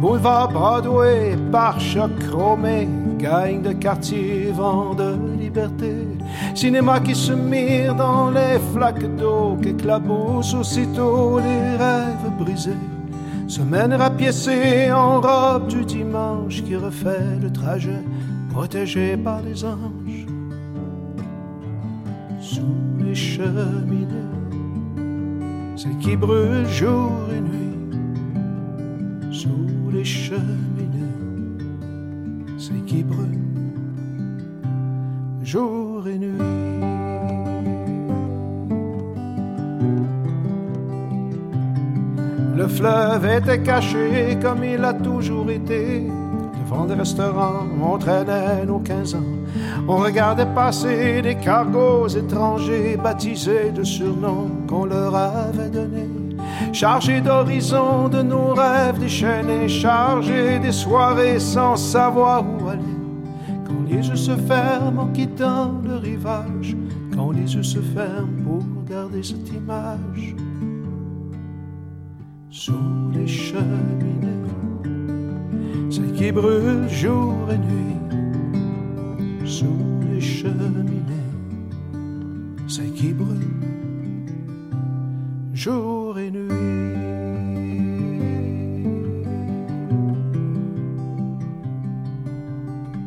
Boulevard Broadway, pare-choc chromé, gagne de quartier, vent de liberté. Cinéma qui se mire dans les flaques d'eau, qu'éclaboussent aussitôt les rêves brisés. Semaine rapiécée en robe du dimanche qui refait le trajet, protégé par les anges. Sous les cheminées, celles qui brûlent jour et nuit. Sous les cheminées, celles qui brûlent jour et nuit. Le fleuve était caché comme il a toujours été. Devant des restaurants, on traînait nos 15 ans. On regardait passer des cargos étrangers baptisés de surnoms qu'on leur avait donnés. Chargés d'horizons, de nos rêves déchaînés, chargés des soirées sans savoir où aller. Quand les yeux se ferment en quittant le rivage, quand les yeux se ferment pour garder cette image. Sous les cheminées, celles qui brûlent jour et nuit. Sous les cheminées, celles qui brûlent jour et nuit.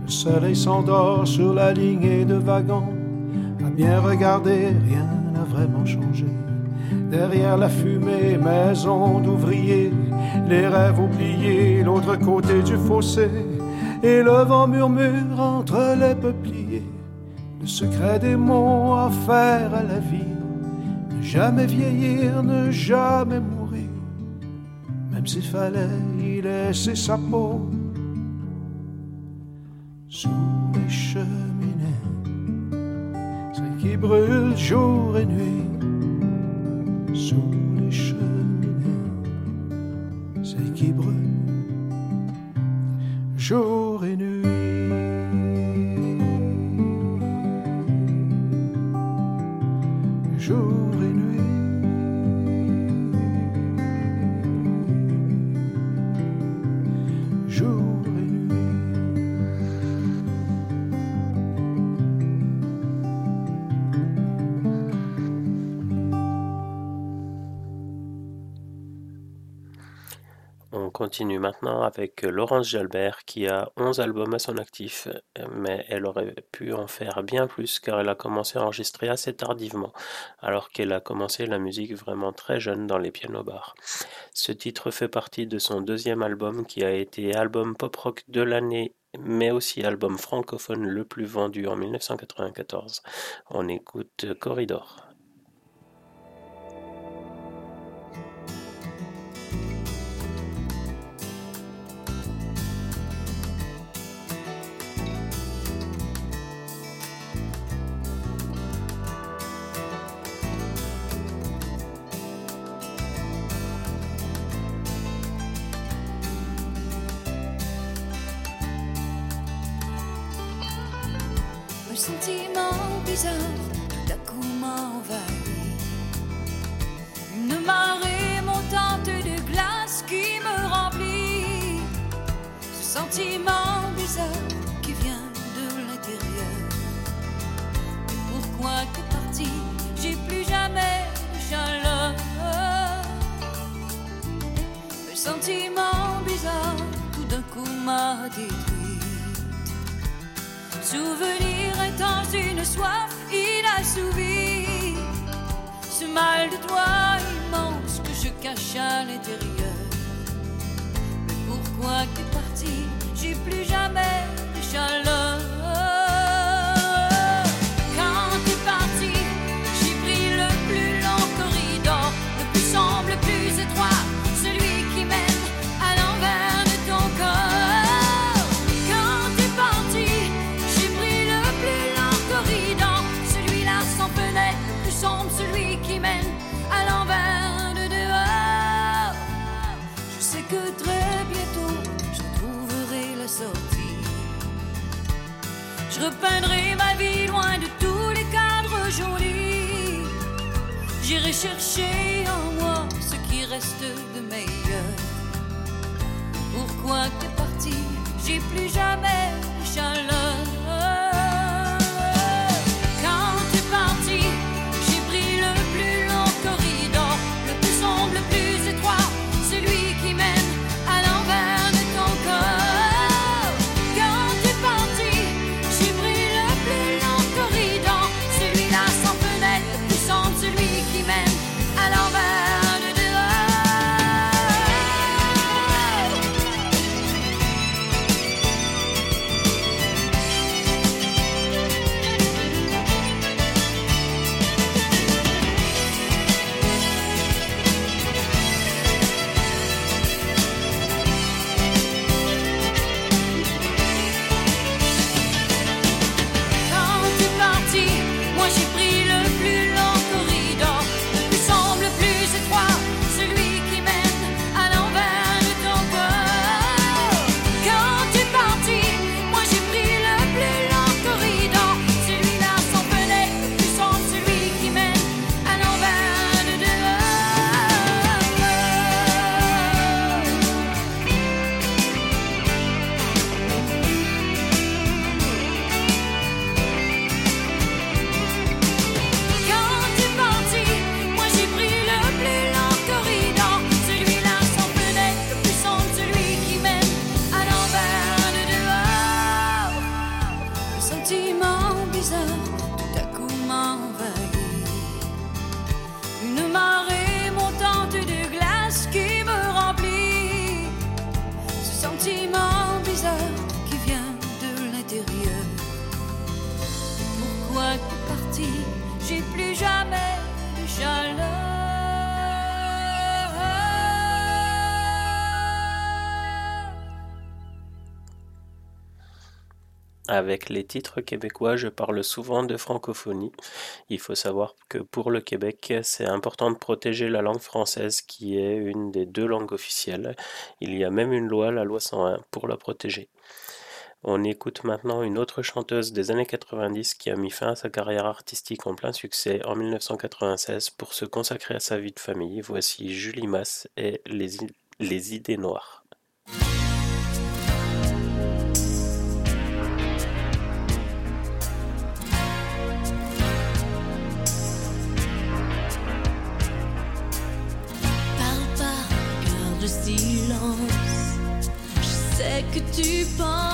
Le soleil s'endort sur la lignée de wagons. À bien regarder, rien. Derrière la fumée, maison d'ouvriers, les rêves oubliés, l'autre côté du fossé. Et le vent murmure entre les peupliers, le secret des mots à faire à la vie. Ne jamais vieillir, ne jamais mourir. même s'il fallait y laisser sa peau sous les cheminées, celle qui brûle jour et nuit continue maintenant avec Laurence Jalbert qui a 11 albums à son actif, mais elle aurait pu en faire bien plus car elle a commencé à enregistrer assez tardivement, alors qu'elle a commencé la musique vraiment très jeune dans les pianos bars. Ce titre fait partie de son deuxième album qui a été album pop-rock de l'année mais aussi album francophone le plus vendu en 1994. On écoute Corridor. Sentiment bizarre qui vient de l'intérieur. Pourquoi t'es parti? J'ai plus jamais de chaleur. Un sentiment bizarre tout d'un coup m'a détruit. Souvenir étant une soif inassouvie. Ce mal de toi immense que je cache à l'intérieur. Mais pourquoi t'es parti? J'ai plus jamais de chaleur. Chercher en moi ce qui reste de meilleur. Pourquoi t'es parti? J'ai plus jamais chaleur. avec les titres québécois, je parle souvent de francophonie. Il faut savoir que pour le Québec, c'est important de protéger la langue française qui est une des deux langues officielles. Il y a même une loi, la loi 101, pour la protéger. On écoute maintenant une autre chanteuse des années 90 qui a mis fin à sa carrière artistique en plein succès en 1996 pour se consacrer à sa vie de famille. Voici Julie Masse et les idées noires. que tu penses.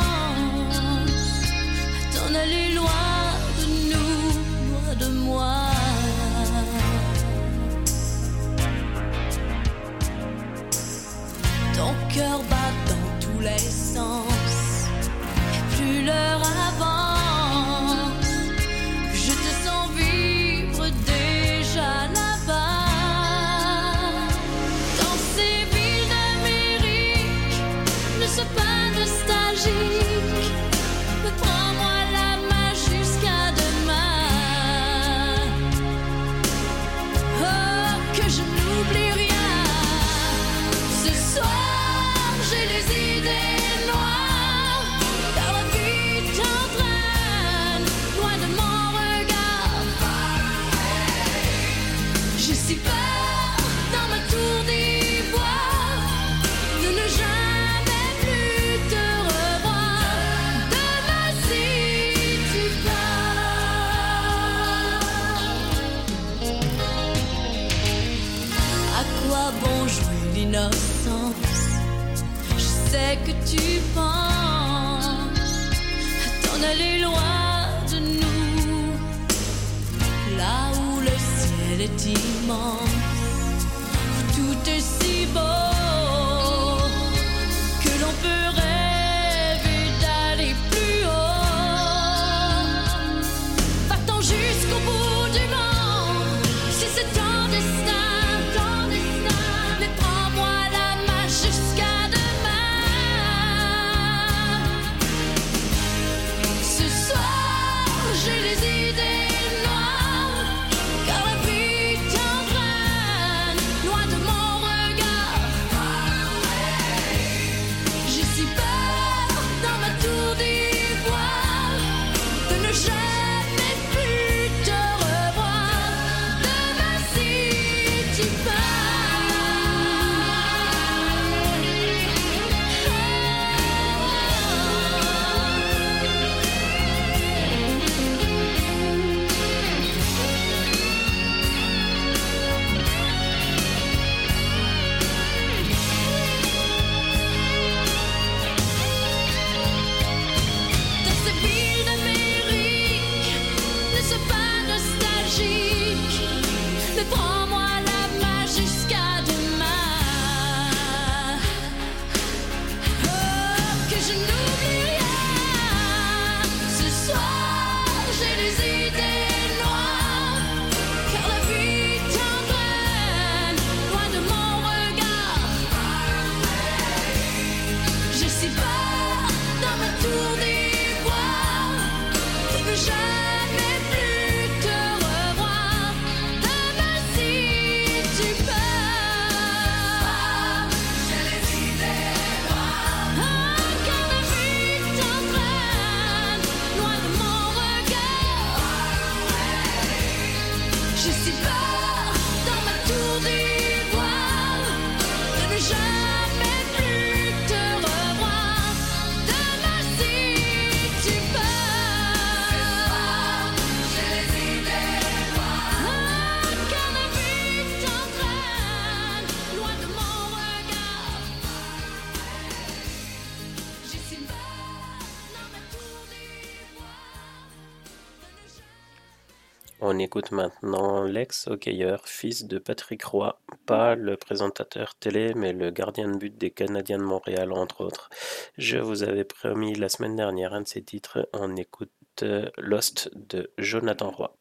On écoute maintenant Lex Hockeyeur, fils de Patrick Roy, pas le présentateur télé, mais le gardien de but des Canadiens de Montréal, entre autres. Je vous avais promis la semaine dernière un de ses titres. On écoute euh, Lost de Jonathan Roy.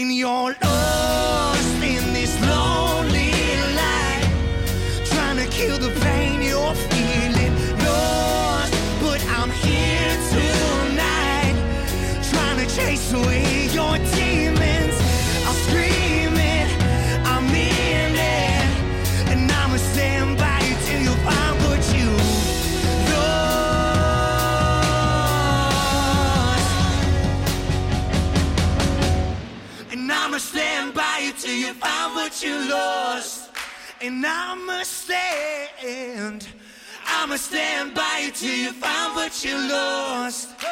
in your love. Find lost. And I'ma stand, I'ma stand by you till you find what you lost. Oh,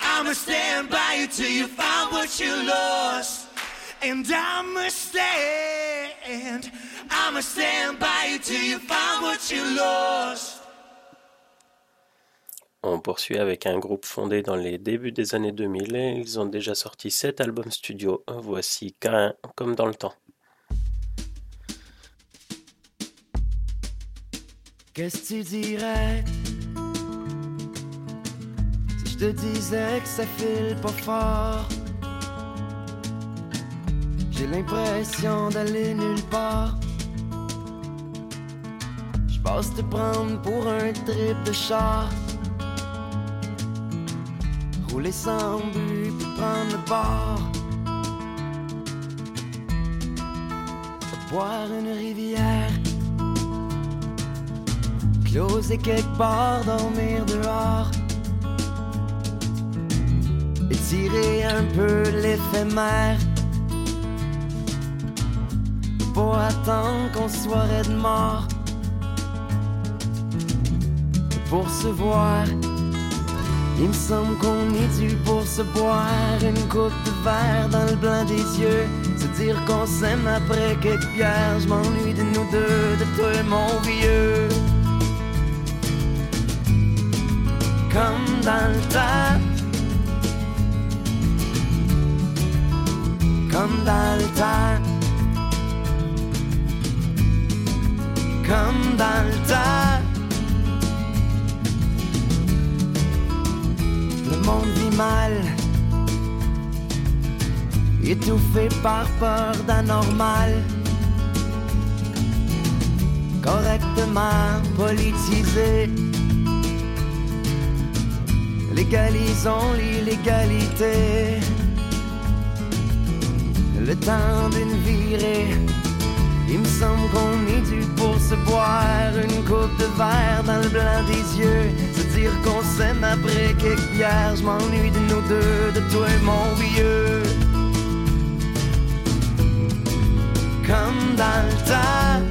I'ma stand by you till you find what you lost. And I'ma stand, I'ma stand by you till you find what you lost. On poursuit avec un groupe fondé dans les débuts des années 2000 et ils ont déjà sorti 7 albums studio. Voici K1 comme dans le temps. Qu'est-ce que tu dirais si je te disais que ça file pas fort? J'ai l'impression d'aller nulle part. Je passe te prendre pour un trip de char. Rouler sans but puis prendre le bord. Boire une rivière. Closer quelque part, dormir dehors. Étirer un peu l'éphémère. Pour attendre qu'on soit de mort. Pour se voir. Il me semble qu'on est dû pour se boire une coupe de verre dans le blanc des yeux. Se dire qu'on s'aime après quelques bières. Je m'ennuie de nous deux, de toi mon vieux. Comme dans le temps, comme dans le temps, comme dans le temps. Monde vit mal, étouffé par peur d'anormal, correctement politisé. Légalisons l'illégalité. Le temps d'une virée. Il me semble qu'on est dû pour se boire une coupe de verre dans le blanc des yeux. Se dire qu'on s'aime après quelques bières. Je m'ennuie de nous deux, de toi et mon vieux. Comme dans le temps.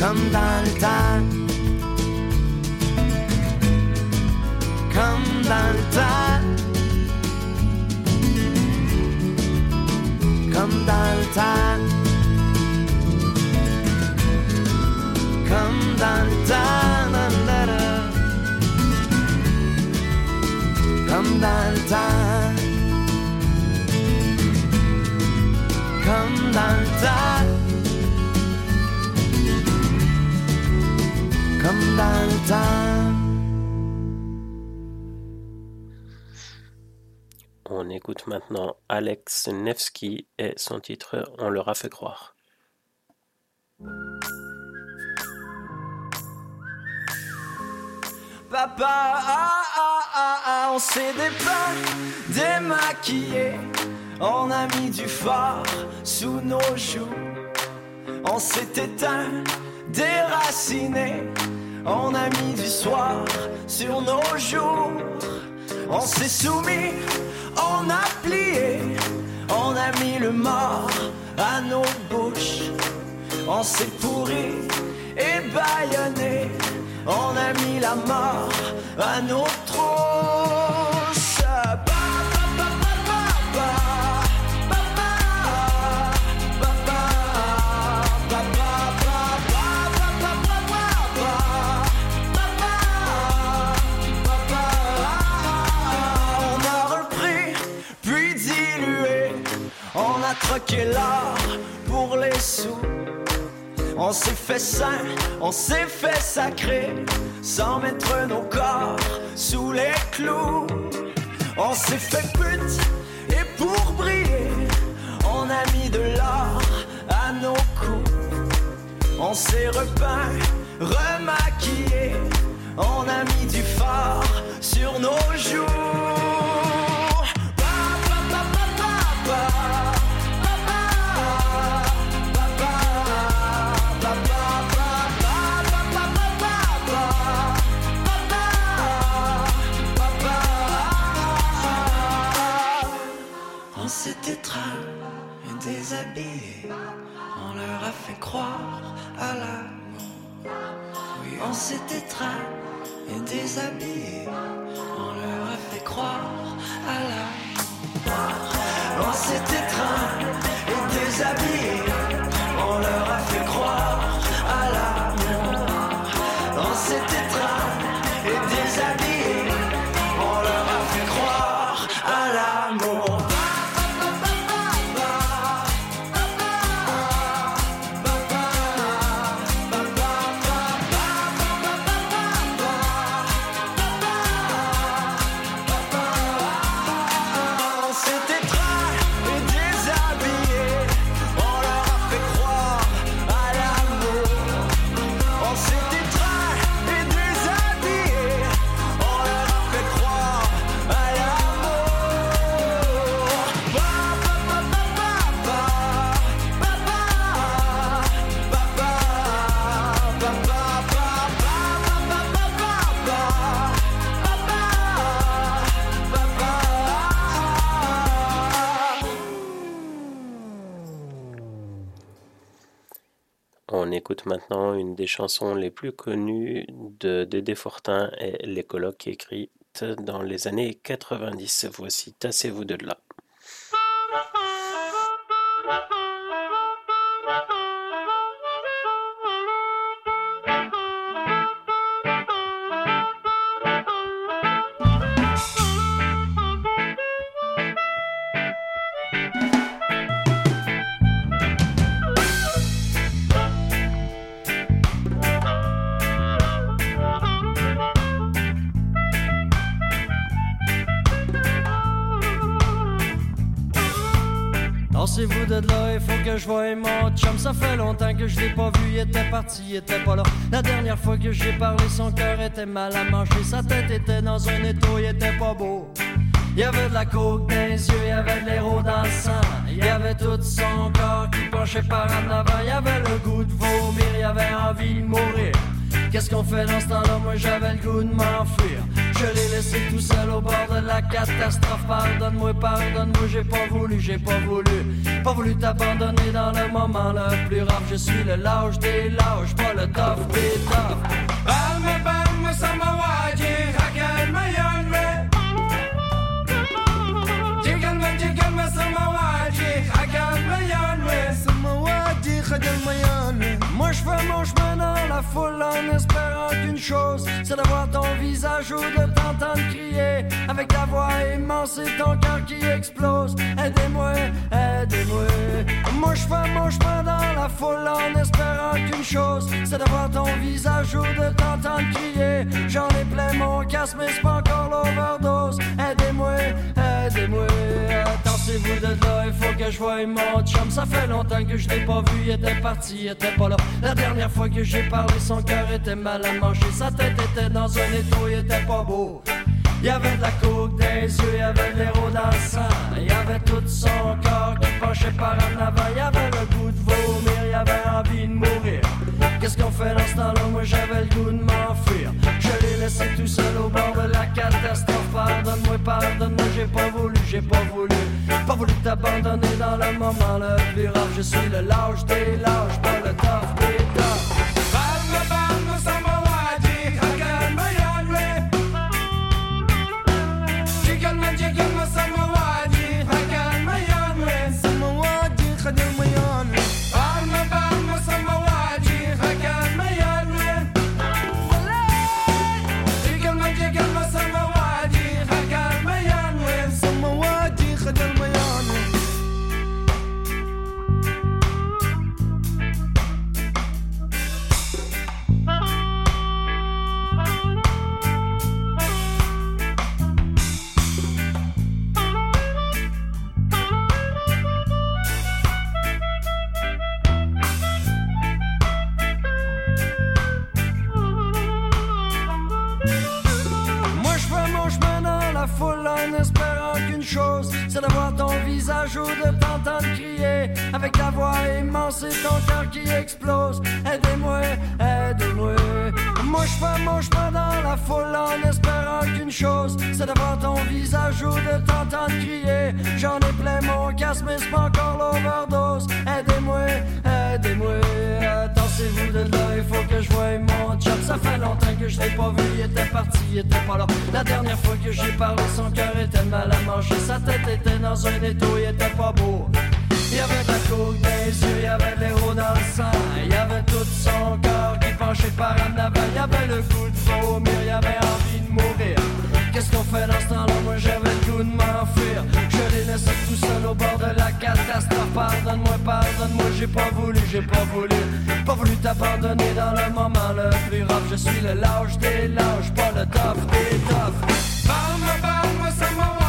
Comme dans le temps. Comme dans le temps. Comme dans le temps. Comme dans le temps. da, da, da. Comme dans On écoute maintenant Alex Nevsky et son titre On leur a fait croire. Papa, ah, ah, ah, on s'est dépeint, démaquillé. On a mis du fard sous nos joues. On s'est éteint, déraciné. On a mis du soir sur nos jours. On s'est soumis, on a plié. On a mis le mort à nos bouches. On s'est pourri et bâillonné. On a mis la mort à nos trousses. Troqué l'or pour les sous. On s'est fait saint, on s'est fait sacré, sans mettre nos corps sous les clous. On s'est fait pute, et pour briller, on a mis de l'or à nos coups. On s'est repeint, remaquillé, on a mis du phare sur nos joues. S'est étreint et déshabillé, on leur a fait croire à l'amour. Oui, on s'est étreint et déshabillé, on leur a fait croire à l'amour. On s'est étreint et déshabillé, écoute maintenant une des chansons les plus connues de Dédé Fortin et les colloques écrites dans les années 90. Voici Tassez-vous de là. Il faut que je voie mon chum. Ça fait longtemps que je l'ai pas vu, il était parti, il était pas là. La dernière fois que j'ai parlé, son cœur était mal à manger. Sa tête était dans un étau, il était pas beau. Il y avait de la coke dans les yeux, il y avait de l'héros dans le sang. Il y avait tout son corps qui penchait par en avant. Il y avait le goût de vomir, il y avait envie de mourir. Qu'est-ce qu'on fait dans ce temps-là? Moi j'avais le goût de m'enfuir. Je l'ai laissé tout seul au bord de la catastrophe. Pardonne-moi, pardonne-moi, j'ai pas voulu, j'ai pas voulu. Pas voulu t'abandonner dans le moment le plus rare. Je suis le lâche des lâches, pas le tough des toughs. Fais mon chemin dans la foule en espérant qu'une chose, c'est d'avoir ton visage ou de t'entendre crier avec ta voix immense et ton cœur qui explose. Aidez-moi, aidez-moi. Moi je fais mon chemin dans la foule en espérant qu'une chose, c'est d'avoir ton visage ou de t'entendre crier. J'en ai plein mon casque, mais c'est pas encore l'overdose. Aidez-moi, aidez-moi. Tassez-vous de il faut que je voie mon chum. Ça fait longtemps que je l'ai pas vu, il était parti, il était pas là. La dernière fois que j'ai parlé, son cœur était mal à manger. Sa tête était dans un étau, il était pas beau. Il y avait de la coke les yeux, il y avait de l'héros dans. Il y avait tout son corps qui penchait par en avant. Il y avait le goût de vomir, il y avait envie de mourir. Qu'est-ce qu'on fait dans ce temps-là? Moi j'avais le goût de m'enfuir. Je l'ai laissé tout seul au bord de la catastrophe. Pardonne-moi, pardonne-moi, j'ai pas voulu, j'ai pas voulu. Pas voulu t'abandonner dans le moment le rare. Je suis le lâche des lâches, pas le tough des toughs. C'est d'avoir ton visage ou de t'entendre crier avec ta voix immense et ton cœur qui explose. Aidez-moi, aidez-moi. Moi je fais mon chemin dans la foule en espérant qu'une chose, c'est d'avoir ton visage ou de t'entendre crier. J'en ai plein mon casque, mais c'est pas encore l'overdose. Aidez-moi, aidez-moi. Tassez-vous de là, il faut que je voie mon chum. Ça fait longtemps que je l'ai pas vu, il était parti, il était pas là. La dernière fois que j'ai parlé, son cœur était mal à manger. Sa tête était dans un étau, il était pas beau. Il y avait de la coke les yeux, il y avait de l'héros dans le sang. Il y avait tout son corps penchait par en avant. Il y avait le goût de vomir, il y avait envie de mourir. Qu'est-ce qu'on fait dans ce temps-là? Moi j'avais le goût de m'enfuir. Je l'ai laissé tout seul au bord de la catastrophe. Pardonne-moi, pardonne-moi, j'ai pas voulu, j'ai pas voulu. Pas voulu t'abandonner dans le moment le plus rare. Je suis le lâche des lâches, pas le tough des toughs. Balme, balme, samawaji, hakal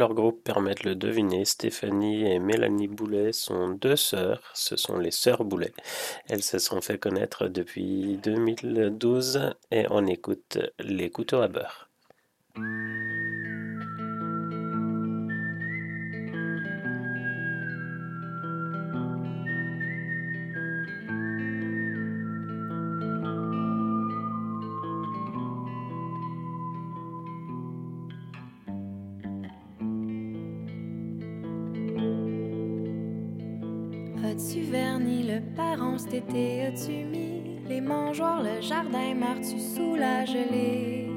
leur groupe permet de le deviner, Stéphanie et Mélanie Boulet sont deux sœurs, ce sont les sœurs Boulet. Elles se sont fait connaître depuis 2012 et on écoute les couteaux à beurre. Cet été? As-tu mis les mangeoires, le jardin, meurs-tu sous la gelée?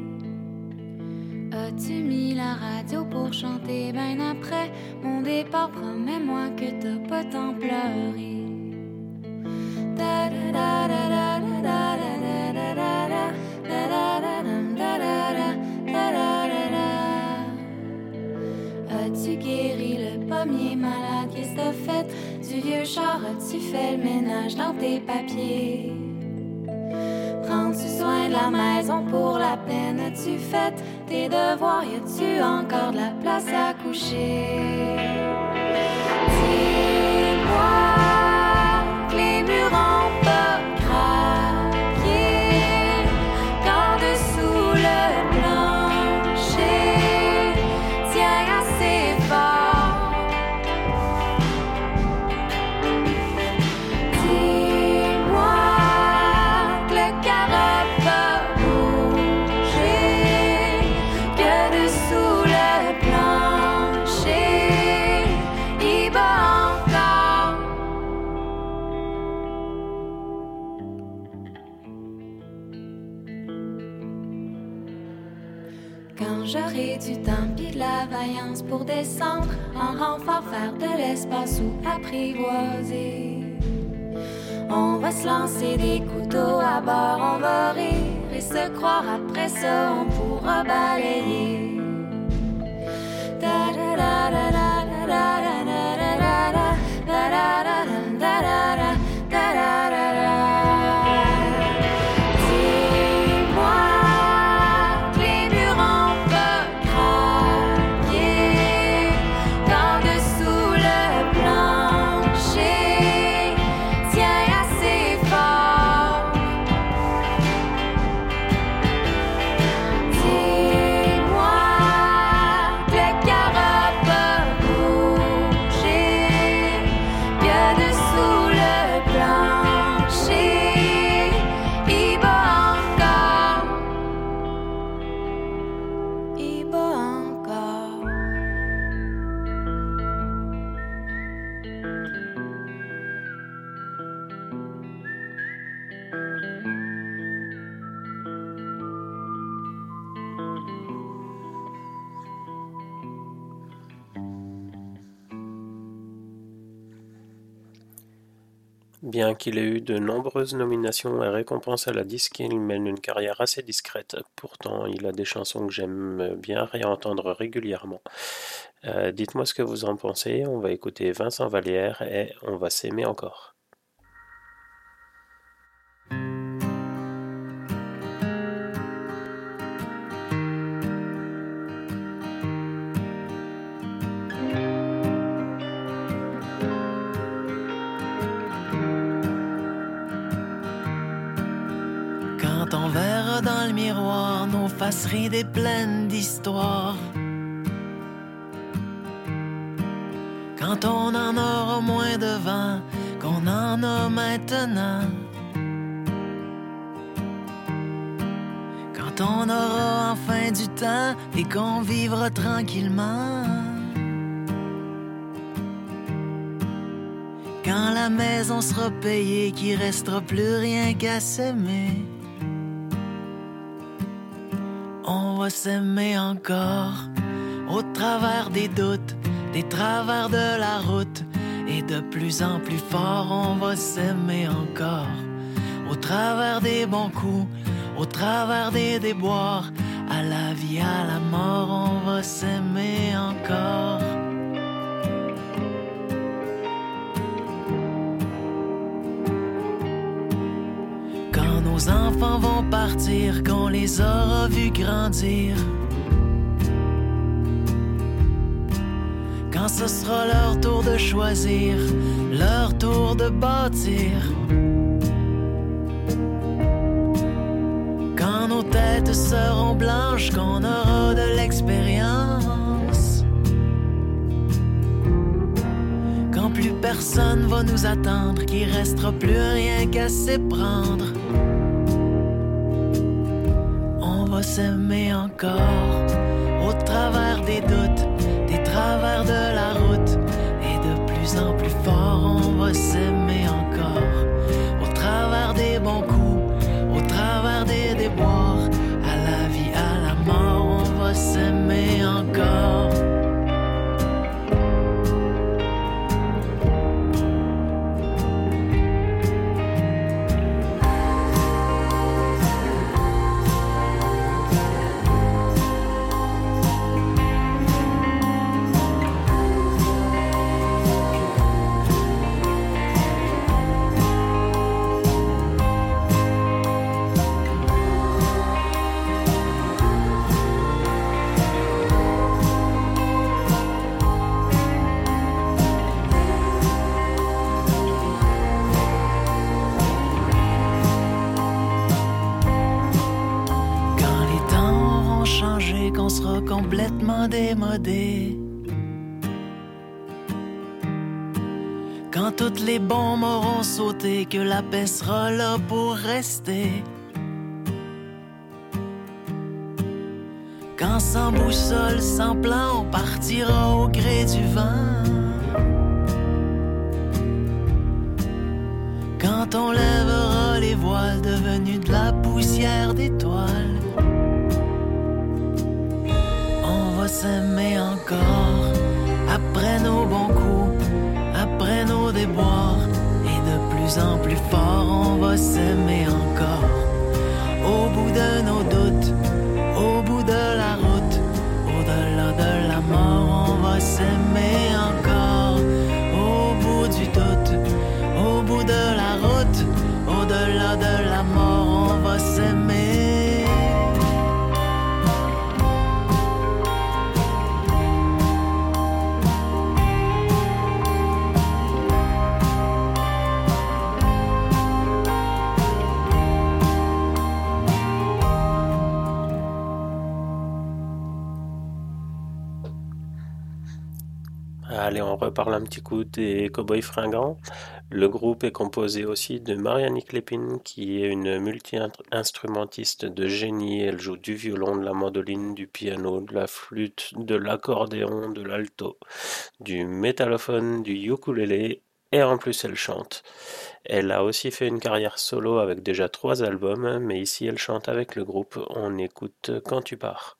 As-tu mis la radio pour chanter ben après mon départ? Promets-moi que t'as pas tant pleuré. As-tu guéri le pommier malade? Que t'as fait du vieux char? As-tu fait le ménage dans tes papiers? Prends-tu soin de la maison pour la peine? As-tu fait tes devoirs? Y a-tu encore de la place à coucher? Dis-moi que les pour descendre en renfort, faire de l'espace ou apprivoiser. On va se lancer des couteaux à bord, on va rire et se croire après ça, on pourra balayer. Bien qu'il ait eu de nombreuses nominations et récompenses à la disque, il mène une carrière assez discrète. Pourtant, il a des chansons que j'aime bien réentendre régulièrement. Euh, Dites-moi ce que vous en pensez. On va écouter Vincent Vallière et On va s'aimer encore. Faces ridées pleines d'histoire. Quand on en aura moins de vent qu'on en a maintenant. Quand on aura enfin du temps et qu'on vivra tranquillement. Quand la maison sera payée, qu'il restera plus rien qu'à s'aimer. Va s'aimer encore au travers des doutes, des travers de la route. Et de plus en plus fort, on va s'aimer encore au travers des bons coups, au travers des déboires. À la vie, à la mort, on va s'aimer encore. Enfants vont partir, qu'on les aura vus grandir. Quand ce sera leur tour de choisir, leur tour de bâtir. Quand nos têtes seront blanches, qu'on aura de l'expérience. Quand plus personne va nous attendre, qu'il restera plus rien qu'à s'éprendre. S'aimer encore. Au travers des doutes, des travers de complètement démodé. Quand toutes les bombes auront sauté, que la paix sera pour rester. Quand sans boussole, sans plan, on partira au gré du vent. Quand on lèvera les voiles devenus de la poussière d'étoiles. S'aimer encore après nos bons coups, après nos déboires. Et de plus en plus fort, on va s'aimer encore. Au bout de nos Reparle un petit coup des Cowboys Fringants. Le groupe est composé aussi de Marianne Clépine, qui est une multi-instrumentiste de génie. Elle joue du violon, de la mandoline, du piano, de la flûte, de l'accordéon, de l'alto, du métallophone, du ukulélé, et en plus elle chante. Elle a aussi fait une carrière solo avec déjà trois albums, mais ici elle chante avec le groupe. On écoute Quand tu pars.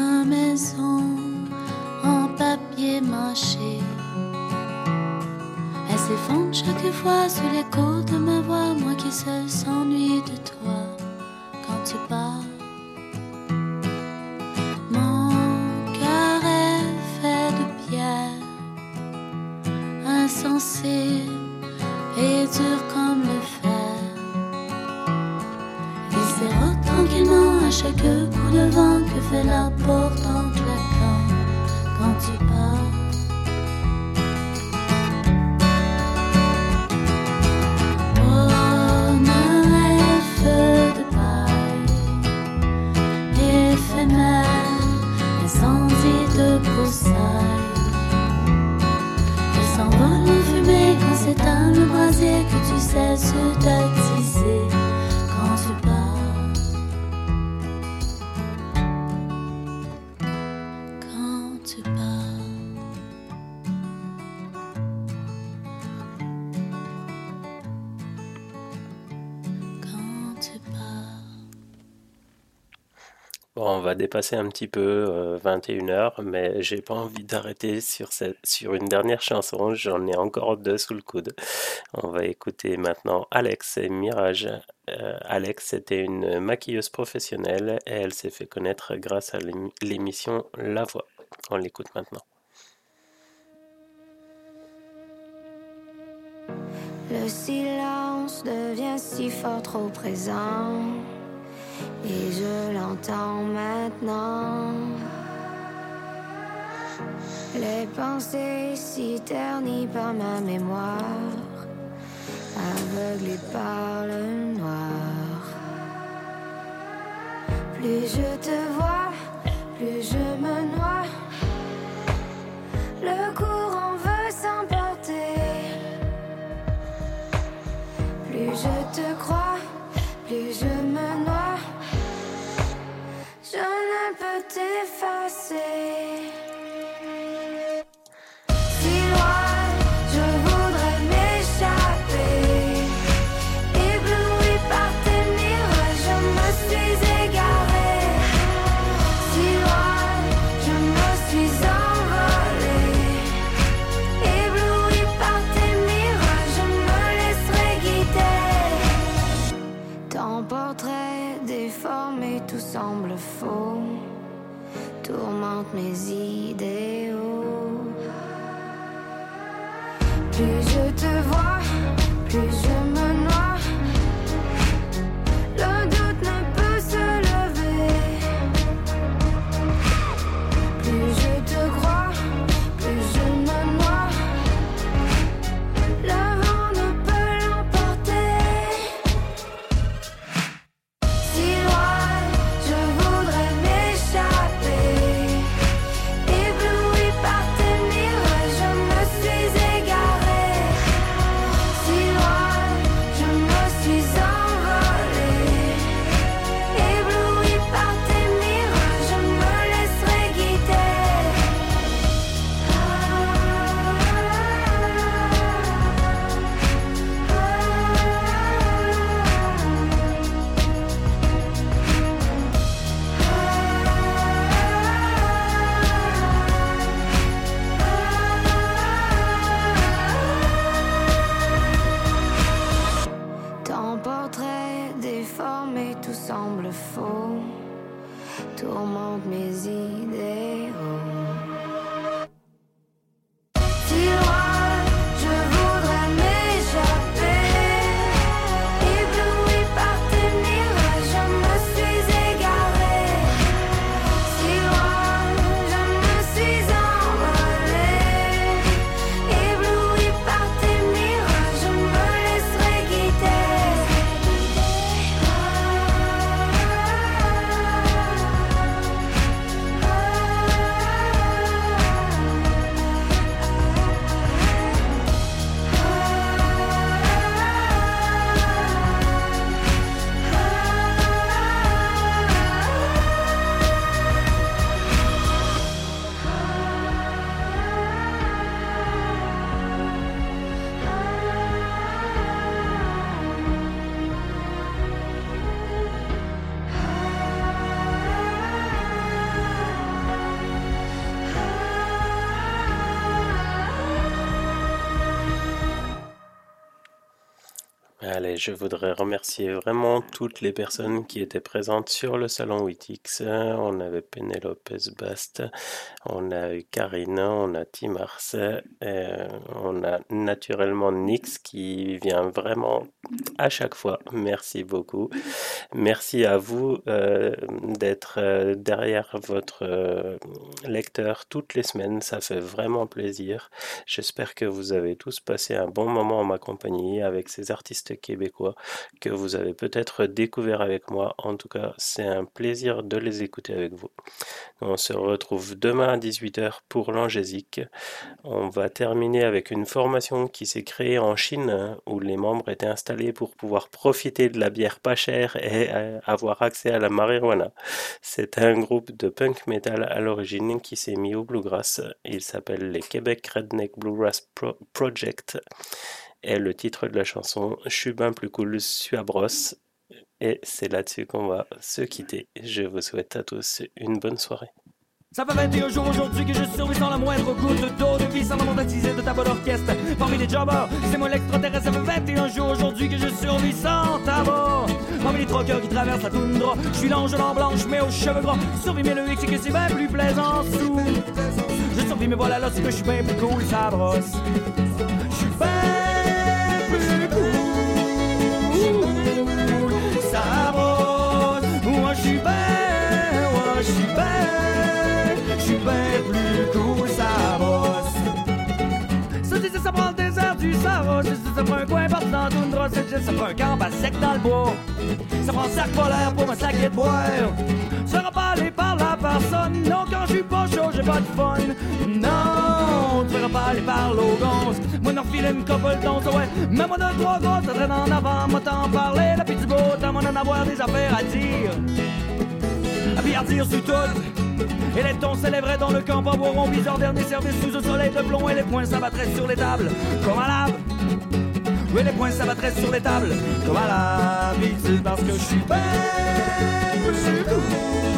Ma maison en papier mâché. Elle s'effondre chaque fois sous l'écho de ma voix, moi qui seul s'ennuie de toi quand tu pars. Mon cœur est fait de pierre, insensible et dur comme le fer. Chaque coup de vent que fait la porte en claquant quand tu pars. Bonheur est feu de paille, éphémère, incendie de broussailles. Elle s'envole en fumée quand s'éteint le brasier que tu cesses d'attiser quand On va dépasser un petit peu euh, 21h, mais j'ai pas envie d'arrêter sur une dernière chanson. J'en ai encore deux sous le coude. On va écouter maintenant Alex et Mirage. Euh, Alex, c'était une maquilleuse professionnelle et elle s'est fait connaître grâce à l'émi- l'émission La Voix. On l'écoute maintenant. Le silence devient si fort trop présent. Et je l'entends maintenant. Les pensées si ternies par ma mémoire, aveuglées par le noir. Plus je te vois, plus je me noie. Le courant veut s'emporter. Plus je te crois, plus je me noie. Je ne peux t'effacer. Allez, je voudrais remercier vraiment toutes les personnes qui étaient présentes sur le salon Witix. On avait Pénélope Bast, on a eu Karine, on a Timars, euh, on a naturellement Nix qui vient vraiment à chaque fois. Merci beaucoup. Merci à vous euh, d'être euh, derrière votre euh, lecteur toutes les semaines. Ça fait vraiment plaisir. J'espère que vous avez tous passé un bon moment en ma compagnie avec ces artistes que vous avez peut-être découvert avec moi. En tout cas, c'est un plaisir de les écouter avec vous. On se retrouve demain à 18h pour l'Angésique. On va terminer avec une formation qui s'est créée en Chine où les membres étaient installés pour pouvoir profiter de la bière pas chère et euh, avoir accès à la marijuana. C'est un groupe de punk metal à l'origine qui s'est mis au bluegrass. Il s'appelle les Québec Redneck Bluegrass Pro- Project. Et le titre de la chanson, Je suis bien plus cool, suis à brosse. Et c'est là-dessus qu'on va se quitter. Je vous souhaite à tous une bonne soirée. Ça fait 21 jours aujourd'hui que je survis sans la moindre goutte d'eau de vie sans attisé de ta bonne orchestre. Parmi les jobbers, c'est moi l'extraterrestre. Ça fait 21 jours aujourd'hui que je survis sans tabac. Parmi les troqueurs qui traversent la toundra, je suis l'ange blanc blanche mais aux cheveux gras. Survie mais le hic c'est que c'est bien plus plaisant sous. Je survis mais voilà là c'est que je suis bien plus cool, ça brosse. Ça prend un coin dans toundra, c'est juste, ça prend un camp à sec dans le bois. Ça prend un sac polaire pour me saquer de boire. Pas aller par la personne, non, quand je suis pas chaud, j'ai pas de fun. Non, tu feras pas aller par l'ogance. Moi, n'en filer une couple d'onces, ouais. Mais moi, deux, trois gosses, ça traîne en avant, moi, t'en parler, la petite beau temps, moi, d'en avoir des affaires à dire. À puis à dire sur tout. Et les tons s'élèveraient dans le camp en boiron bizarre dernier service sous un soleil de plomb et les poings s'abattraient sur les tables comme à lave. Oui, les poings s'abattraient sur les tables comme à l'habitude parce que je suis bien plus cool.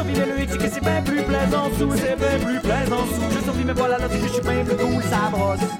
Survivre le éthique et c'est bien plus plaisant sous, c'est bien plus plaisant sous. Je survis, mais voilà, là, c'est que je suis bien plus cool, ça brosse.